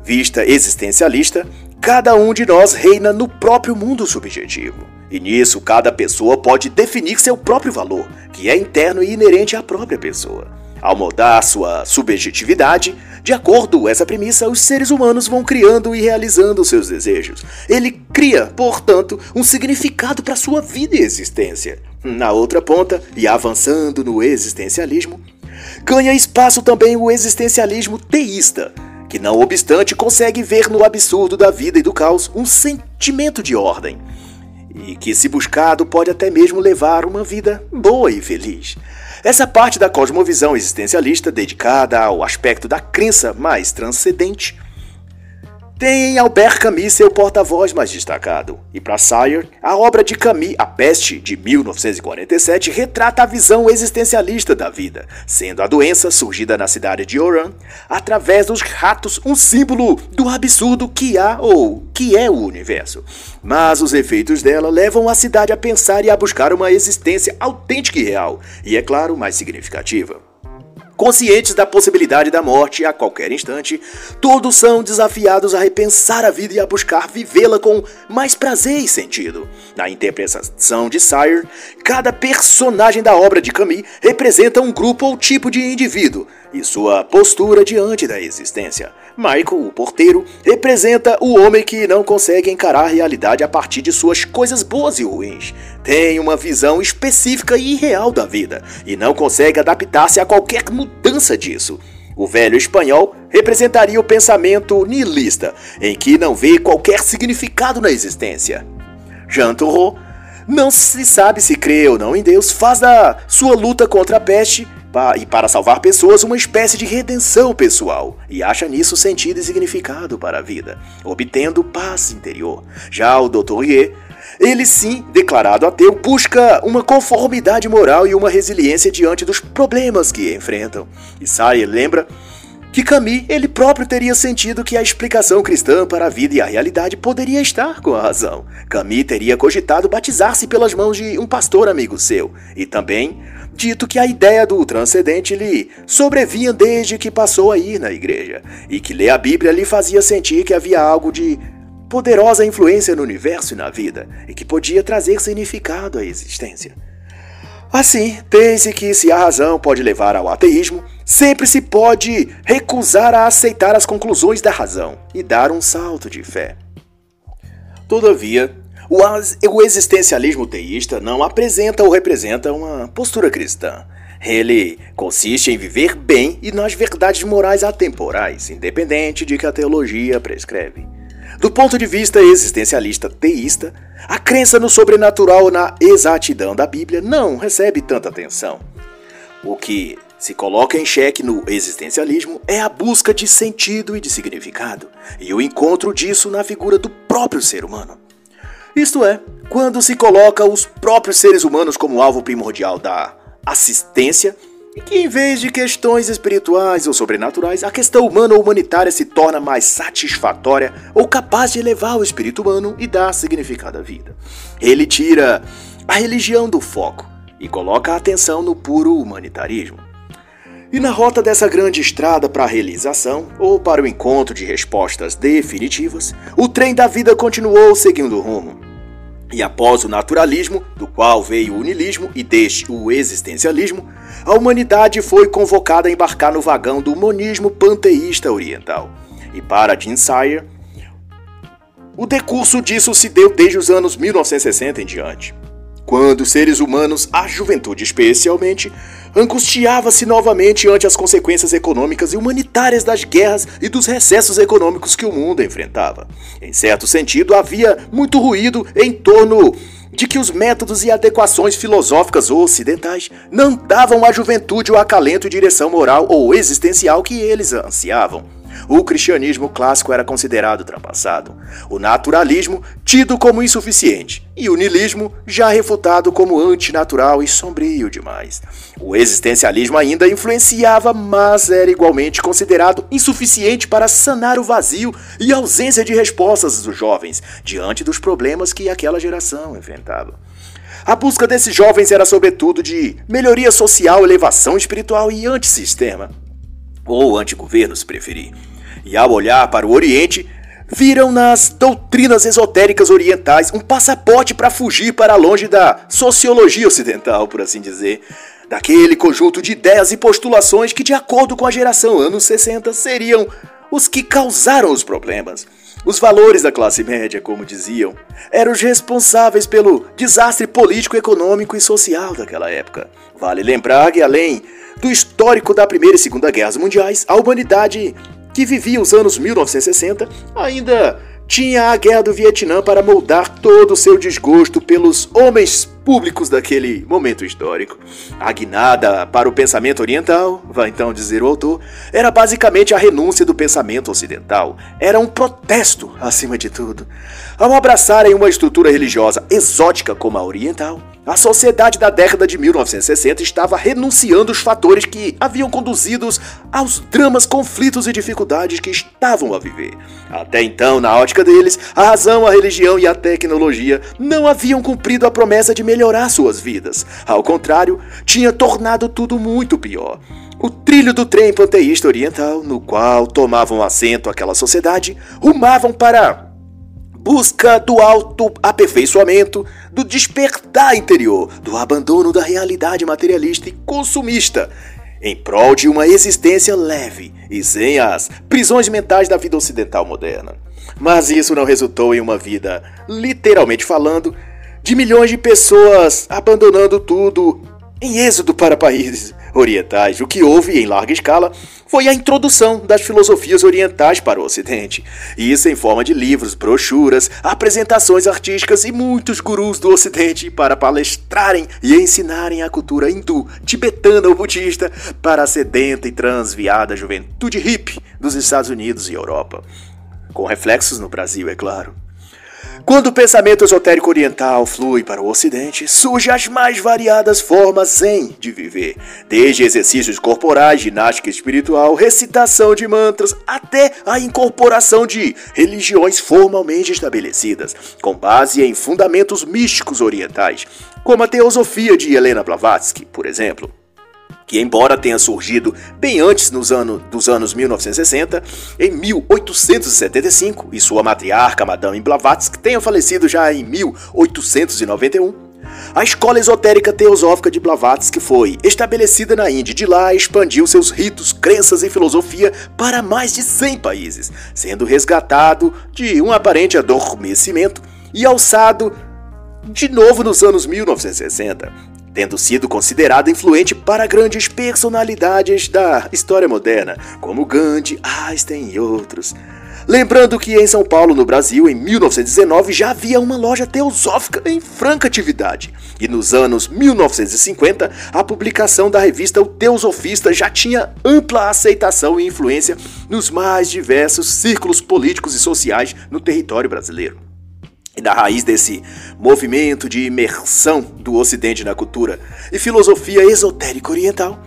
vista existencialista, cada um de nós reina no próprio mundo subjetivo. E nisso, cada pessoa pode definir seu próprio valor, que é interno e inerente à própria pessoa. Ao mudar sua subjetividade, de acordo com essa premissa, os seres humanos vão criando e realizando seus desejos. Ele cria, portanto, um significado para sua vida e existência. Na outra ponta, e avançando no existencialismo, ganha espaço também o existencialismo teísta, que não obstante consegue ver no absurdo da vida e do caos um sentimento de ordem, e que, se buscado, pode até mesmo levar uma vida boa e feliz. Essa parte da cosmovisão existencialista dedicada ao aspecto da crença mais transcendente tem em Albert Camus seu porta-voz mais destacado. E para Sire, a obra de Camus, A Peste, de 1947, retrata a visão existencialista da vida, sendo a doença surgida na cidade de Oran, através dos ratos, um símbolo do absurdo que há ou que é o universo. Mas os efeitos dela levam a cidade a pensar e a buscar uma existência autêntica e real, e é claro, mais significativa. Conscientes da possibilidade da morte a qualquer instante, todos são desafiados a repensar a vida e a buscar vivê-la com mais prazer e sentido. Na interpretação de Sire, cada personagem da obra de Camus representa um grupo ou tipo de indivíduo e sua postura diante da existência. Michael, o porteiro, representa o homem que não consegue encarar a realidade a partir de suas coisas boas e ruins. Tem uma visão específica e irreal da vida e não consegue adaptar-se a qualquer mudança disso. O velho espanhol representaria o pensamento nihilista, em que não vê qualquer significado na existência. Jean Turreau não se sabe se crê ou não em Deus, faz da sua luta contra a peste e para salvar pessoas uma espécie de redenção pessoal e acha nisso sentido e significado para a vida, obtendo paz interior. Já o Dr. Rie, ele sim, declarado ateu, busca uma conformidade moral e uma resiliência diante dos problemas que enfrentam. E Sayer lembra que Camus ele próprio teria sentido que a explicação cristã para a vida e a realidade poderia estar com a razão. Camus teria cogitado batizar-se pelas mãos de um pastor amigo seu e também dito que a ideia do transcendente lhe sobrevinha desde que passou a ir na igreja e que ler a Bíblia lhe fazia sentir que havia algo de poderosa influência no universo e na vida e que podia trazer significado à existência. Assim, pense que se a razão pode levar ao ateísmo, sempre se pode recusar a aceitar as conclusões da razão e dar um salto de fé. Todavia, o existencialismo teísta não apresenta ou representa uma postura cristã. Ele consiste em viver bem e nas verdades morais atemporais, independente de que a teologia prescreve. Do ponto de vista existencialista teísta, a crença no sobrenatural na exatidão da Bíblia não recebe tanta atenção. O que se coloca em xeque no existencialismo é a busca de sentido e de significado, e o encontro disso na figura do próprio ser humano. Isto é, quando se coloca os próprios seres humanos como alvo primordial da assistência e que, em vez de questões espirituais ou sobrenaturais, a questão humana ou humanitária se torna mais satisfatória ou capaz de elevar o espírito humano e dar significado à vida. Ele tira a religião do foco e coloca a atenção no puro humanitarismo. E na rota dessa grande estrada para a realização, ou para o encontro de respostas definitivas, o trem da vida continuou seguindo o rumo. E após o naturalismo, do qual veio o nilismo e deste o existencialismo, a humanidade foi convocada a embarcar no vagão do monismo panteísta oriental. E para Jim o decurso disso se deu desde os anos 1960 em diante, quando os seres humanos, a juventude especialmente, angustiava-se novamente ante as consequências econômicas e humanitárias das guerras e dos recessos econômicos que o mundo enfrentava. Em certo sentido, havia muito ruído em torno de que os métodos e adequações filosóficas ocidentais não davam à juventude o acalento e direção moral ou existencial que eles ansiavam. O cristianismo clássico era considerado ultrapassado, o naturalismo tido como insuficiente e o niilismo já refutado como antinatural e sombrio demais. O existencialismo ainda influenciava, mas era igualmente considerado insuficiente para sanar o vazio e ausência de respostas dos jovens diante dos problemas que aquela geração enfrentava. A busca desses jovens era sobretudo de melhoria social, elevação espiritual e antissistema, ou antigoverno se preferir e ao olhar para o Oriente, viram nas doutrinas esotéricas orientais um passaporte para fugir para longe da sociologia ocidental, por assim dizer, daquele conjunto de ideias e postulações que, de acordo com a geração anos 60, seriam os que causaram os problemas. Os valores da classe média, como diziam, eram os responsáveis pelo desastre político, econômico e social daquela época. Vale lembrar que, além do histórico da Primeira e Segunda Guerras Mundiais, a humanidade que vivia os anos 1960, ainda tinha a guerra do Vietnã para moldar todo o seu desgosto pelos homens públicos daquele momento histórico. A guinada para o pensamento oriental, vai então dizer o autor, era basicamente a renúncia do pensamento ocidental. Era um protesto, acima de tudo. Ao abraçarem uma estrutura religiosa exótica como a oriental, a sociedade da década de 1960 estava renunciando os fatores que haviam conduzidos aos dramas, conflitos e dificuldades que estavam a viver. Até então, na ótica deles, a razão, a religião e a tecnologia não haviam cumprido a promessa de melhorar suas vidas. Ao contrário, tinha tornado tudo muito pior. O trilho do trem panteísta oriental, no qual tomavam assento aquela sociedade, rumavam para busca do autoaperfeiçoamento, do despertar interior, do abandono da realidade materialista e consumista, em prol de uma existência leve e sem as prisões mentais da vida ocidental moderna. Mas isso não resultou em uma vida, literalmente falando, de milhões de pessoas abandonando tudo em êxodo para países orientais. O que houve em larga escala foi a introdução das filosofias orientais para o Ocidente. Isso em forma de livros, brochuras, apresentações artísticas e muitos gurus do Ocidente para palestrarem e ensinarem a cultura hindu, tibetana ou budista para a sedenta e transviada juventude hippie dos Estados Unidos e Europa. Com reflexos no Brasil, é claro. Quando o pensamento esotérico oriental flui para o ocidente, surgem as mais variadas formas zen de viver, desde exercícios corporais, ginástica espiritual, recitação de mantras, até a incorporação de religiões formalmente estabelecidas, com base em fundamentos místicos orientais, como a teosofia de Helena Blavatsky, por exemplo que embora tenha surgido bem antes nos anos, dos anos 1960, em 1875, e sua matriarca, Madame Blavatsky, tenha falecido já em 1891, a escola esotérica teosófica de Blavatsky foi estabelecida na Índia e de lá expandiu seus ritos, crenças e filosofia para mais de 100 países, sendo resgatado de um aparente adormecimento e alçado de novo nos anos 1960, tendo sido considerado influente para grandes personalidades da história moderna, como Gandhi, Einstein e outros. Lembrando que em São Paulo, no Brasil, em 1919, já havia uma loja teosófica em franca atividade. E nos anos 1950, a publicação da revista O Teosofista já tinha ampla aceitação e influência nos mais diversos círculos políticos e sociais no território brasileiro. E na raiz desse movimento de imersão do Ocidente na cultura e filosofia esotérica oriental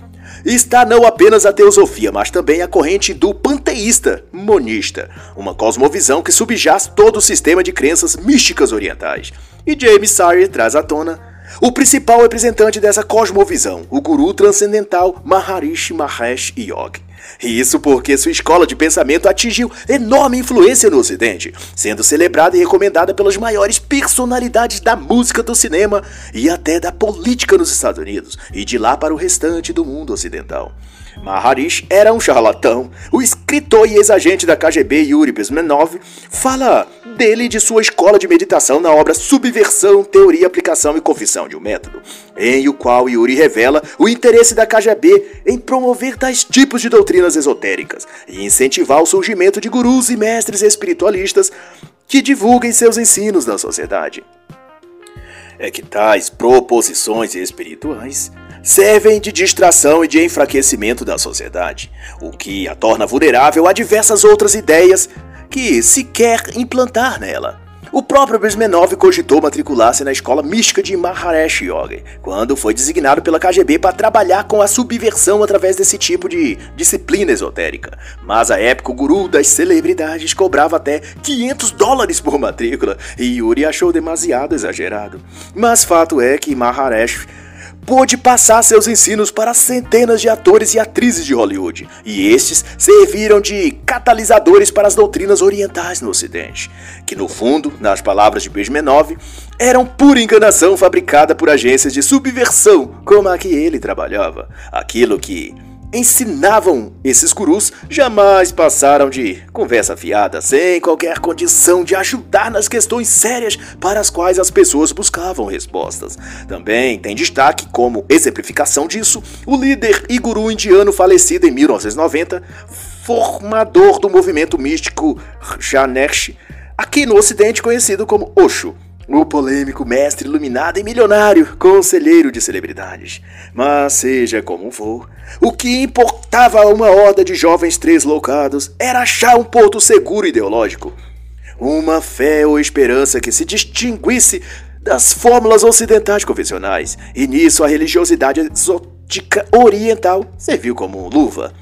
está não apenas a teosofia, mas também a corrente do panteísta monista, uma cosmovisão que subjaz todo o sistema de crenças místicas orientais. E James Sire traz à tona o principal representante dessa cosmovisão, o guru transcendental Maharishi Mahesh Yogi. E isso porque sua escola de pensamento atingiu enorme influência no Ocidente, sendo celebrada e recomendada pelas maiores personalidades da música, do cinema e até da política nos Estados Unidos, e de lá para o restante do mundo ocidental. Maharish era um charlatão. O escritor e ex-agente da KGB Yuri Bezmenov fala dele e de sua escola de meditação na obra Subversão, Teoria, Aplicação e Confissão de um Método, em o qual Yuri revela o interesse da KGB em promover tais tipos de doutrinas esotéricas e incentivar o surgimento de gurus e mestres espiritualistas que divulguem seus ensinos na sociedade. É que tais proposições espirituais servem de distração e de enfraquecimento da sociedade, o que a torna vulnerável a diversas outras ideias que se quer implantar nela. O próprio Brismenov cogitou matricular-se na escola mística de Maharishi Yogi, quando foi designado pela KGB para trabalhar com a subversão através desse tipo de disciplina esotérica. Mas à época o guru das celebridades cobrava até 500 dólares por matrícula e Yuri achou demasiado exagerado. Mas fato é que Maharishi pôde passar seus ensinos para centenas de atores e atrizes de Hollywood, e estes serviram de catalisadores para as doutrinas orientais no Ocidente, que no fundo, nas palavras de Bezmenov, eram pura enganação fabricada por agências de subversão como a que ele trabalhava, aquilo que ensinavam esses gurus jamais passaram de conversa fiada, sem qualquer condição de ajudar nas questões sérias para as quais as pessoas buscavam respostas. Também tem destaque como exemplificação disso o líder e guru indiano falecido em 1990, formador do movimento místico Ganesh, aqui no ocidente conhecido como Osho o polêmico mestre iluminado e milionário, conselheiro de celebridades. Mas seja como for, o que importava a uma horda de jovens tresloucados era achar um porto seguro ideológico. Uma fé ou esperança que se distinguisse das fórmulas ocidentais convencionais, e nisso a religiosidade exótica oriental serviu como luva.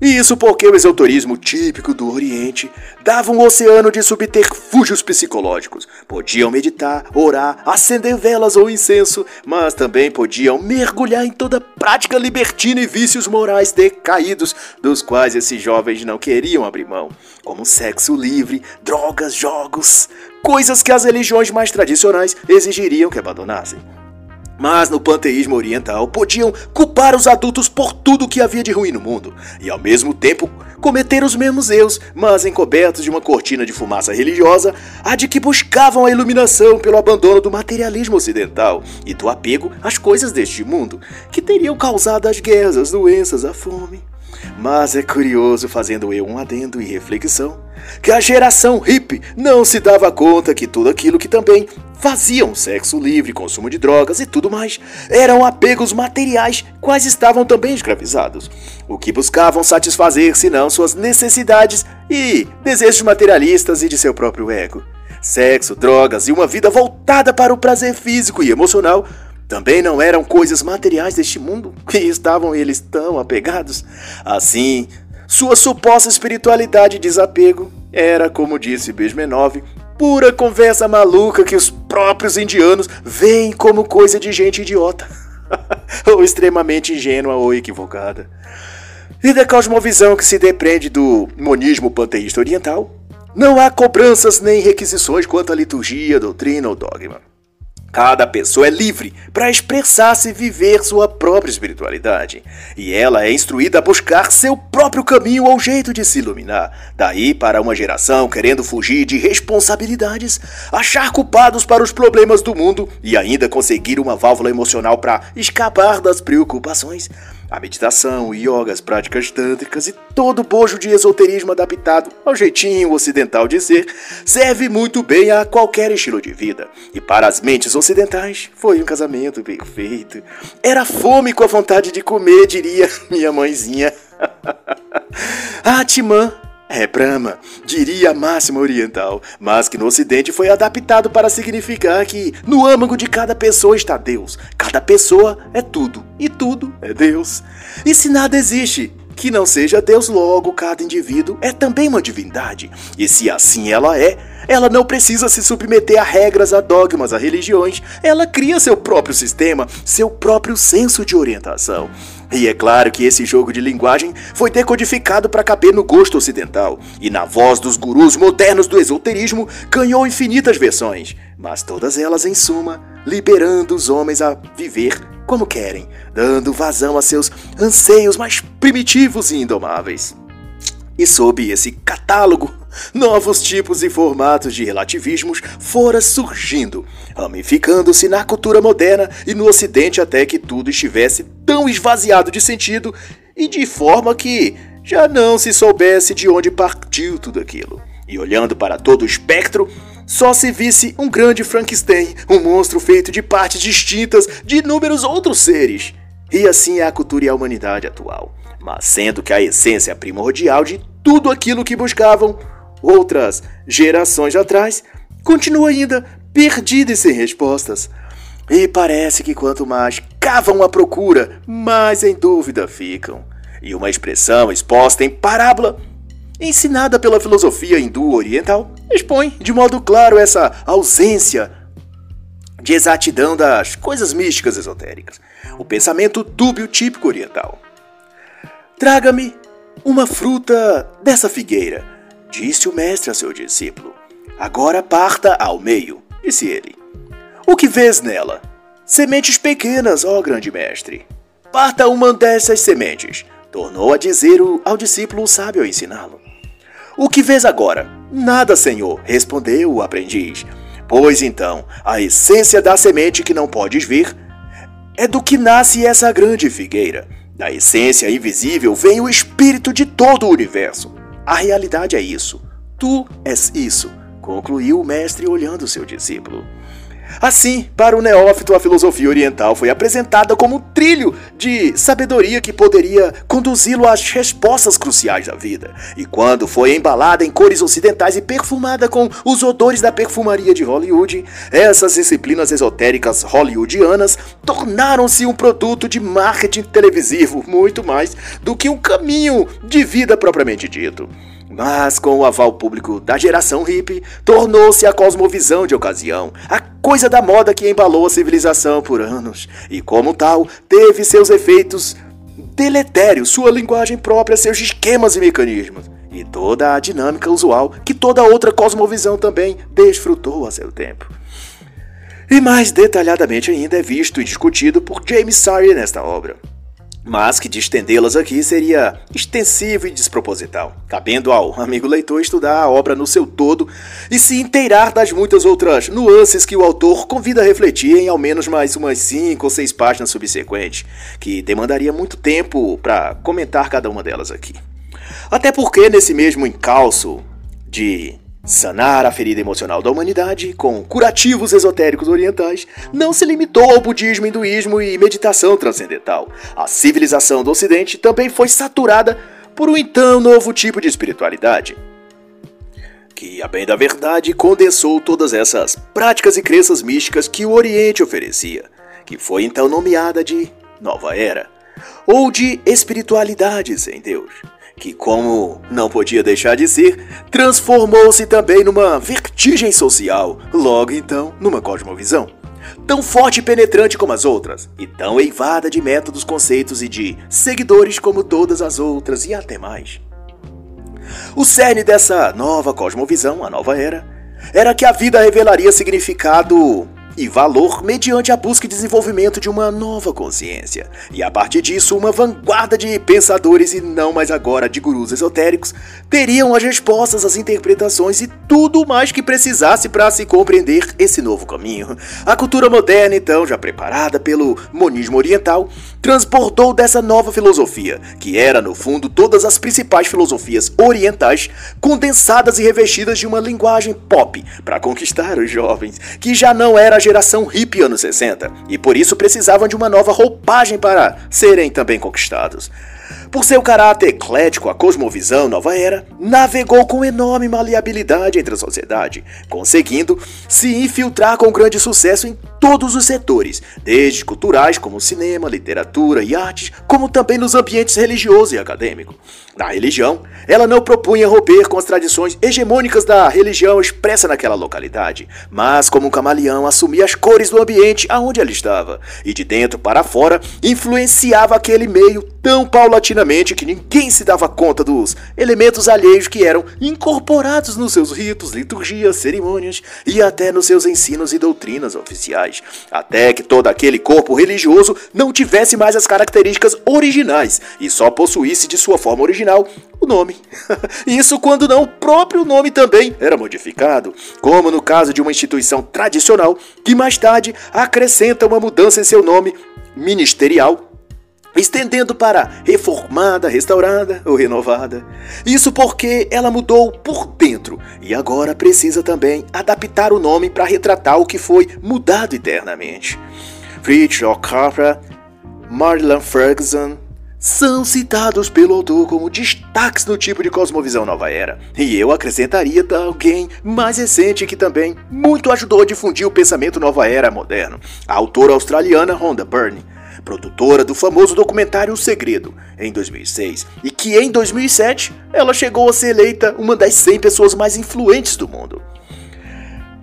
E isso porque o esoterismo típico do Oriente dava um oceano de subterfúgios psicológicos. Podiam meditar, orar, acender velas ou incenso, mas também podiam mergulhar em toda prática libertina e vícios morais decaídos, dos quais esses jovens não queriam abrir mão, como sexo livre, drogas, jogos, coisas que as religiões mais tradicionais exigiriam que abandonassem. Mas no panteísmo oriental podiam culpar os adultos por tudo que havia de ruim no mundo e ao mesmo tempo cometer os mesmos erros, mas encobertos de uma cortina de fumaça religiosa, a de que buscavam a iluminação pelo abandono do materialismo ocidental e do apego às coisas deste mundo, que teriam causado as guerras, as doenças, a fome. Mas é curioso, fazendo eu um adendo e reflexão, que a geração hippie não se dava conta que tudo aquilo que também faziam sexo livre, consumo de drogas e tudo mais eram apegos materiais, quais estavam também escravizados, o que buscavam satisfazer senão suas necessidades e desejos materialistas e de seu próprio ego. Sexo, drogas e uma vida voltada para o prazer físico e emocional também não eram coisas materiais deste mundo e estavam eles tão apegados. Assim, sua suposta espiritualidade e desapego era, como disse Besmenov, pura conversa maluca que os próprios indianos veem como coisa de gente idiota, ou extremamente ingênua ou equivocada. E da cosmovisão que se depende do monismo panteísta oriental, não há cobranças nem requisições quanto à liturgia, doutrina ou dogma. Cada pessoa é livre para expressar-se e viver sua própria espiritualidade, e ela é instruída a buscar seu próprio caminho ou jeito de se iluminar. Daí, para uma geração querendo fugir de responsabilidades, achar culpados para os problemas do mundo e ainda conseguir uma válvula emocional para escapar das preocupações. A meditação, yoga, as práticas tântricas e todo o bojo de esoterismo adaptado ao jeitinho ocidental de ser serve muito bem a qualquer estilo de vida. E para as mentes ocidentais, foi um casamento perfeito. Era fome com a vontade de comer, diria minha mãezinha. Atman é Brahma, diria a máxima oriental, mas que no ocidente foi adaptado para significar que no âmago de cada pessoa está Deus. Cada pessoa é tudo, e tudo é Deus. E se nada existe, que não seja Deus, logo cada indivíduo é também uma divindade. E se assim ela é, ela não precisa se submeter a regras, a dogmas, a religiões. Ela cria seu próprio sistema, seu próprio senso de orientação. E é claro que esse jogo de linguagem foi decodificado para caber no gosto ocidental, e na voz dos gurus modernos do esoterismo ganhou infinitas versões, mas todas elas, em suma, liberando os homens a viver como querem, dando vazão a seus anseios mais primitivos e indomáveis. E sob esse catálogo novos tipos e formatos de relativismos fora surgindo, ramificando-se na cultura moderna e no ocidente até que tudo estivesse tão esvaziado de sentido e de forma que já não se soubesse de onde partiu tudo aquilo. E olhando para todo o espectro, só se visse um grande Frankenstein, um monstro feito de partes distintas de inúmeros outros seres. E assim é a cultura e a humanidade atual. Mas sendo que a essência primordial de tudo aquilo que buscavam outras gerações atrás, continua ainda perdida e sem respostas. E parece que quanto mais cavam a procura, mais em dúvida ficam. E uma expressão exposta em parábola, ensinada pela filosofia hindu oriental, expõe de modo claro essa ausência de exatidão das coisas místicas esotéricas, o pensamento dúbio típico oriental. Traga-me uma fruta dessa figueira, Disse o mestre a seu discípulo: Agora parta ao meio, disse ele. O que vês nela? Sementes pequenas, ó grande mestre. Parta uma dessas sementes, tornou a dizer ao discípulo sábio a ensiná-lo. O que vês agora? Nada, senhor, respondeu o aprendiz. Pois então, a essência da semente que não podes ver é do que nasce essa grande figueira. Da essência invisível vem o espírito de todo o universo. A realidade é isso. Tu és isso, concluiu o mestre olhando seu discípulo. Assim, para o neófito, a filosofia oriental foi apresentada como um trilho de sabedoria que poderia conduzi-lo às respostas cruciais da vida. E quando foi embalada em cores ocidentais e perfumada com os odores da perfumaria de Hollywood, essas disciplinas esotéricas hollywoodianas tornaram-se um produto de marketing televisivo muito mais do que um caminho de vida propriamente dito. Mas com o aval público da geração hippie, tornou-se a cosmovisão de ocasião, a coisa da moda que embalou a civilização por anos, e como tal, teve seus efeitos deletérios, sua linguagem própria, seus esquemas e mecanismos, e toda a dinâmica usual que toda outra cosmovisão também desfrutou a seu tempo. E mais detalhadamente ainda é visto e discutido por James Surrey nesta obra mas que de estendê-las aqui seria extensivo e desproposital, cabendo ao amigo leitor estudar a obra no seu todo e se inteirar das muitas outras nuances que o autor convida a refletir em ao menos mais umas cinco ou seis páginas subsequentes, que demandaria muito tempo para comentar cada uma delas aqui. Até porque nesse mesmo encalço de Sanar a ferida emocional da humanidade com curativos esotéricos orientais não se limitou ao budismo, hinduísmo e meditação transcendental. A civilização do Ocidente também foi saturada por um então novo tipo de espiritualidade, que, a bem da verdade, condensou todas essas práticas e crenças místicas que o Oriente oferecia, que foi então nomeada de Nova Era, ou de espiritualidade sem Deus que, como não podia deixar de ser, transformou-se também numa vertigem social, logo então numa cosmovisão. Tão forte e penetrante como as outras, e tão eivada de métodos, conceitos e de seguidores como todas as outras e até mais. O cerne dessa nova cosmovisão, a nova era, era que a vida revelaria significado e valor mediante a busca e desenvolvimento de uma nova consciência. E a partir disso, uma vanguarda de pensadores e não mais agora de gurus esotéricos teriam as respostas, as interpretações e tudo mais que precisasse para se compreender esse novo caminho. A cultura moderna, então, já preparada pelo monismo oriental, transportou dessa nova filosofia, que era no fundo todas as principais filosofias orientais, condensadas e revestidas de uma linguagem pop para conquistar os jovens, que já não era a geração hippie anos 60 e por isso precisavam de uma nova roupagem para serem também conquistados. Por seu caráter eclético, a cosmovisão Nova Era navegou com enorme maleabilidade entre a sociedade, conseguindo se infiltrar com grande sucesso em todos os setores, desde culturais como cinema, literatura e artes, como também nos ambientes religioso e acadêmico. Na religião, ela não propunha romper com as tradições hegemônicas da religião expressa naquela localidade, mas como um camaleão assumia as cores do ambiente aonde ela estava, e de dentro para fora influenciava aquele meio tão paulatinamente que ninguém se dava conta dos elementos alheios que eram incorporados nos seus ritos, liturgias, cerimônias e até nos seus ensinos e doutrinas oficiais, até que todo aquele corpo religioso não tivesse mais as características originais e só possuísse de sua forma original o nome. Isso quando não o próprio nome também era modificado, como no caso de uma instituição tradicional que mais tarde acrescenta uma mudança em seu nome ministerial estendendo para reformada, restaurada ou renovada. Isso porque ela mudou por dentro e agora precisa também adaptar o nome para retratar o que foi mudado eternamente. Fritz Capra, Marlon Ferguson são citados pelo autor como destaques no tipo de cosmovisão nova era. E eu acrescentaria alguém mais recente que também muito ajudou a difundir o pensamento nova era moderno, a autora australiana Rhonda Byrne produtora do famoso documentário O Segredo, em 2006, e que em 2007 ela chegou a ser eleita uma das 100 pessoas mais influentes do mundo.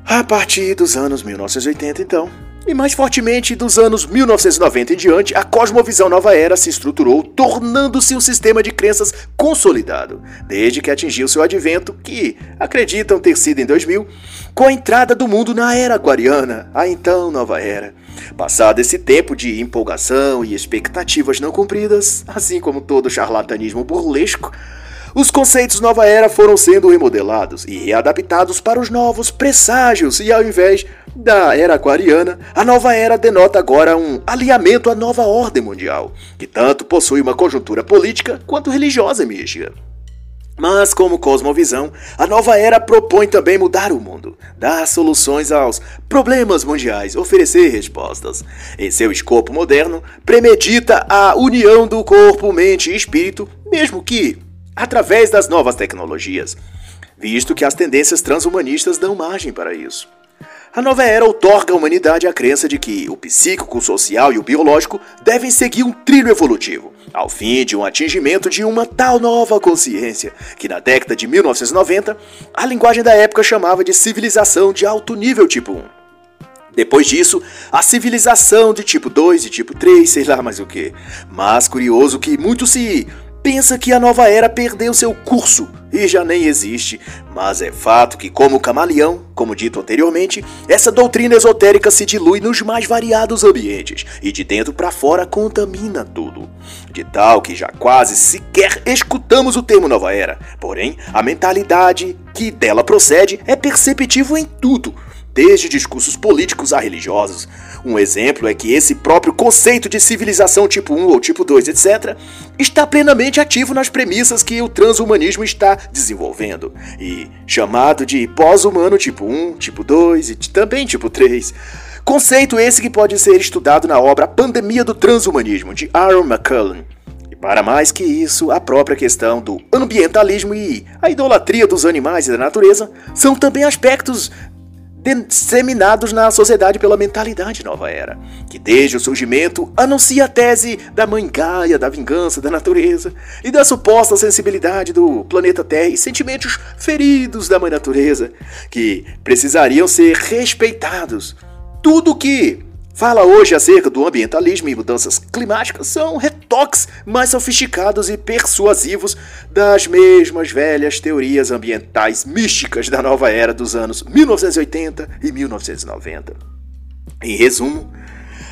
A partir dos anos 1980, então, e mais fortemente dos anos 1990 em diante, a cosmovisão nova era se estruturou, tornando-se um sistema de crenças consolidado, desde que atingiu seu advento, que acreditam ter sido em 2000, com a entrada do mundo na era aquariana, a então nova era. Passado esse tempo de empolgação e expectativas não cumpridas, assim como todo charlatanismo burlesco, os conceitos nova era foram sendo remodelados e readaptados para os novos presságios, e ao invés da era aquariana, a nova era denota agora um alinhamento à nova ordem mundial, que tanto possui uma conjuntura política quanto religiosa mística. Mas, como cosmovisão, a nova era propõe também mudar o mundo, dar soluções aos problemas mundiais, oferecer respostas. Em seu escopo moderno, premedita a união do corpo, mente e espírito, mesmo que através das novas tecnologias, visto que as tendências transhumanistas dão margem para isso. A nova era outorga à humanidade a crença de que o psíquico, o social e o biológico devem seguir um trilho evolutivo, ao fim de um atingimento de uma tal nova consciência, que na década de 1990 a linguagem da época chamava de civilização de alto nível tipo 1. Depois disso, a civilização de tipo 2 e tipo 3, sei lá mais o que. Mas curioso que muito se pensa que a nova era perdeu seu curso e já nem existe, mas é fato que, como camaleão, como dito anteriormente, essa doutrina esotérica se dilui nos mais variados ambientes e de dentro para fora contamina tudo. De tal que já quase sequer escutamos o termo nova era, porém, a mentalidade que dela procede é perceptível em tudo desde discursos políticos a religiosos. Um exemplo é que esse próprio conceito de civilização tipo 1 ou tipo 2, etc., está plenamente ativo nas premissas que o transhumanismo está desenvolvendo, e chamado de pós-humano tipo 1, tipo 2 e também tipo 3. Conceito esse que pode ser estudado na obra Pandemia do Transhumanismo, de Aaron McCullen. E para mais que isso, a própria questão do ambientalismo e a idolatria dos animais e da natureza são também aspectos disseminados na sociedade pela mentalidade nova era, que desde o surgimento anuncia a tese da mãe Gaia, da vingança da natureza e da suposta sensibilidade do planeta Terra e sentimentos feridos da mãe natureza, que precisariam ser respeitados. Tudo que fala hoje acerca do ambientalismo e mudanças climáticas são retoques mais sofisticados e persuasivos das mesmas velhas teorias ambientais místicas da nova era dos anos 1980 e 1990. Em resumo,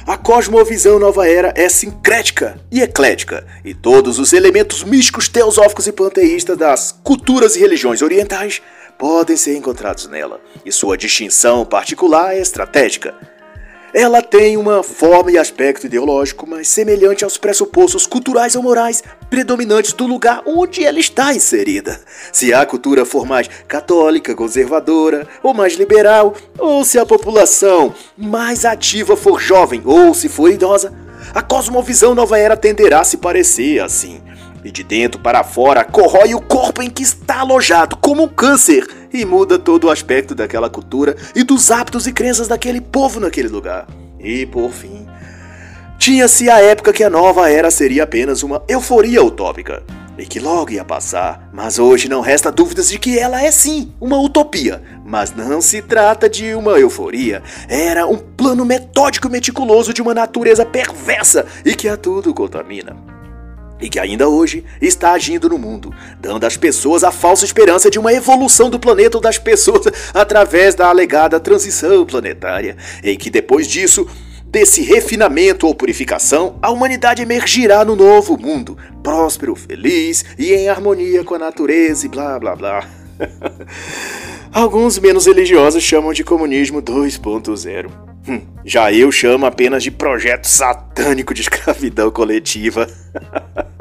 a cosmovisão nova era é sincrética e eclética, e todos os elementos místicos, teosóficos e panteístas das culturas e religiões orientais podem ser encontrados nela, e sua distinção particular é estratégica ela tem uma forma e aspecto ideológico mais semelhante aos pressupostos culturais ou morais predominantes do lugar onde ela está inserida. Se a cultura for mais católica, conservadora ou mais liberal, ou se a população mais ativa for jovem ou se for idosa, a cosmovisão nova era tenderá a se parecer assim e de dentro para fora corrói o corpo em que está alojado, como um câncer, e muda todo o aspecto daquela cultura e dos hábitos e crenças daquele povo naquele lugar. E por fim, tinha-se a época que a nova era seria apenas uma euforia utópica e que logo ia passar, mas hoje não resta dúvidas de que ela é sim uma utopia. Mas não se trata de uma euforia, era um plano metódico e meticuloso de uma natureza perversa e que a tudo contamina e que ainda hoje está agindo no mundo, dando às pessoas a falsa esperança de uma evolução do planeta ou das pessoas através da alegada transição planetária, em que depois disso, desse refinamento ou purificação, a humanidade emergirá no novo mundo, próspero, feliz e em harmonia com a natureza e blá blá blá. Alguns menos religiosos chamam de comunismo 2.0. Hum, já eu chamo apenas de projeto satânico de escravidão coletiva.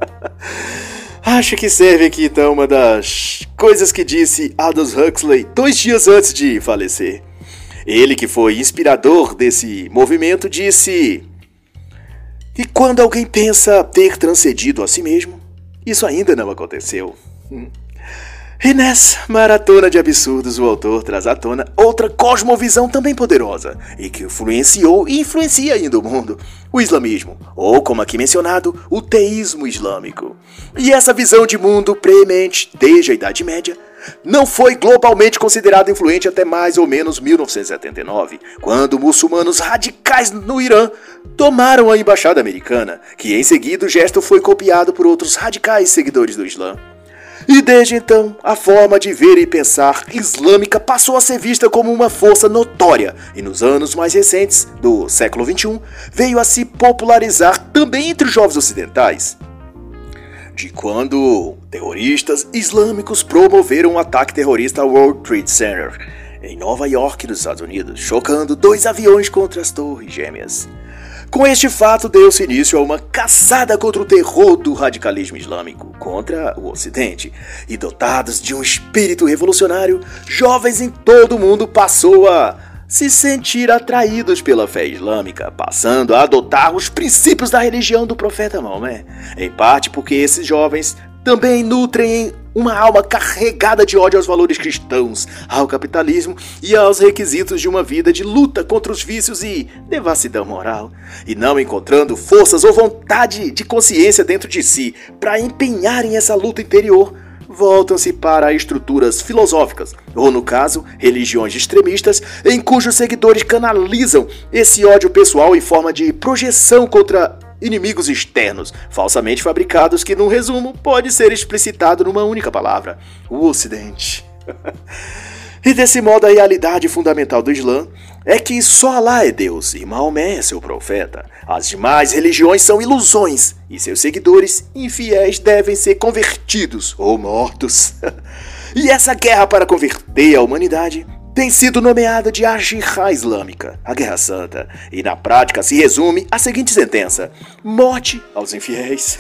Acho que serve aqui então uma das coisas que disse Aldous Huxley dois dias antes de falecer. Ele, que foi inspirador desse movimento, disse: E quando alguém pensa ter transcedido a si mesmo, isso ainda não aconteceu. Hum. E nessa maratona de absurdos, o autor traz à tona outra cosmovisão também poderosa e que influenciou e influencia ainda o mundo: o islamismo, ou como aqui mencionado, o teísmo islâmico. E essa visão de mundo premente desde a Idade Média não foi globalmente considerada influente até mais ou menos 1979, quando muçulmanos radicais no Irã tomaram a embaixada americana, que em seguida o gesto foi copiado por outros radicais seguidores do Islã. E desde então, a forma de ver e pensar islâmica passou a ser vista como uma força notória, e nos anos mais recentes do século XXI veio a se popularizar também entre os jovens ocidentais. De quando terroristas islâmicos promoveram um ataque terrorista ao World Trade Center, em Nova York, nos Estados Unidos, chocando dois aviões contra as torres gêmeas. Com este fato, deu-se início a uma caçada contra o terror do radicalismo islâmico contra o Ocidente. E dotados de um espírito revolucionário, jovens em todo o mundo passou a se sentir atraídos pela fé islâmica, passando a adotar os princípios da religião do profeta Maomé. Em parte porque esses jovens também nutrem uma alma carregada de ódio aos valores cristãos, ao capitalismo e aos requisitos de uma vida de luta contra os vícios e devassidão moral, e não encontrando forças ou vontade de consciência dentro de si para empenharem essa luta interior, voltam-se para estruturas filosóficas, ou no caso, religiões extremistas, em cujos seguidores canalizam esse ódio pessoal em forma de projeção contra inimigos externos, falsamente fabricados que, num resumo, pode ser explicitado numa única palavra: o Ocidente. e desse modo, a realidade fundamental do Islã é que só Alá é Deus e Maomé é seu profeta. As demais religiões são ilusões e seus seguidores infiéis devem ser convertidos ou mortos. e essa guerra para converter a humanidade tem sido nomeada de Ajihá Islâmica, a Guerra Santa, e na prática se resume à seguinte sentença: morte aos infiéis.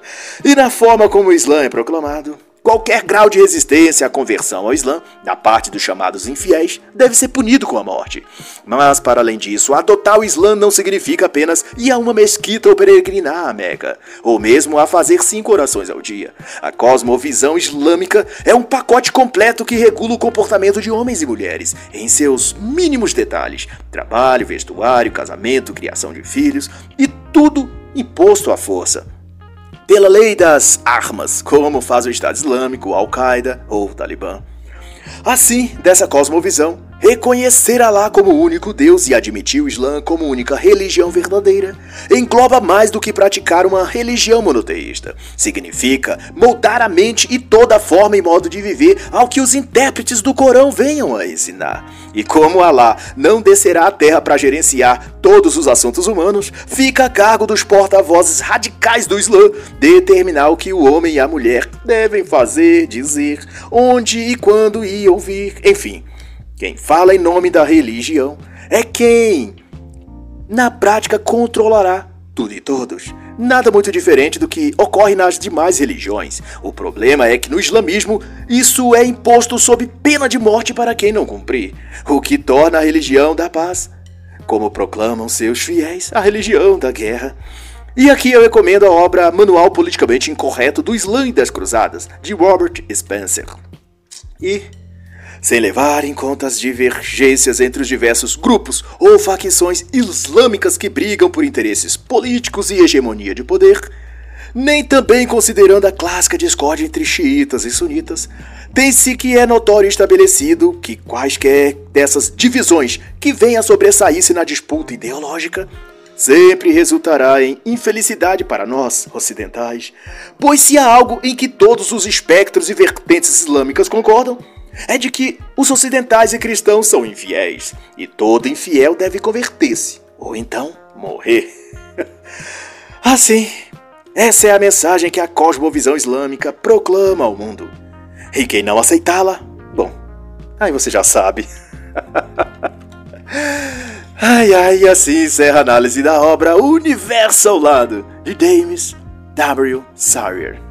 e na forma como o Islã é proclamado, Qualquer grau de resistência à conversão ao Islã, da parte dos chamados infiéis, deve ser punido com a morte. Mas, para além disso, adotar o Islã não significa apenas ir a uma mesquita ou peregrinar a Meca, ou mesmo a fazer cinco orações ao dia. A cosmovisão islâmica é um pacote completo que regula o comportamento de homens e mulheres, em seus mínimos detalhes: trabalho, vestuário, casamento, criação de filhos e tudo imposto à força pela lei das armas, como faz o Estado Islâmico, Al-Qaeda ou Talibã. Assim, dessa cosmovisão, reconhecer Alá como único Deus e admitir o Islã como única religião verdadeira engloba mais do que praticar uma religião monoteísta. Significa moldar a mente e toda a forma e modo de viver ao que os intérpretes do Corão venham a ensinar. E como Alá não descerá à terra para gerenciar todos os assuntos humanos, fica a cargo dos porta-vozes radicais do Islã determinar o que o homem e a mulher devem fazer, dizer, onde e quando ir ouvir, enfim. Quem fala em nome da religião é quem, na prática, controlará tudo e todos. Nada muito diferente do que ocorre nas demais religiões. O problema é que no islamismo isso é imposto sob pena de morte para quem não cumprir, o que torna a religião da paz, como proclamam seus fiéis, a religião da guerra. E aqui eu recomendo a obra Manual Politicamente Incorreto do Islã e das Cruzadas, de Robert Spencer. E sem levar em conta as divergências entre os diversos grupos ou facções islâmicas que brigam por interesses políticos e hegemonia de poder, nem também considerando a clássica discórdia entre xiitas e sunitas, tem-se que é notório e estabelecido que quaisquer dessas divisões que venham a sobressair-se na disputa ideológica sempre resultará em infelicidade para nós, ocidentais, pois se há algo em que todos os espectros e vertentes islâmicas concordam, é de que os ocidentais e cristãos são infiéis, e todo infiel deve converter-se, ou então morrer. assim, essa é a mensagem que a cosmovisão islâmica proclama ao mundo. E quem não aceitá-la, bom, aí você já sabe. ai ai, assim encerra a análise da obra Universo ao Lado, de James W. Sawyer.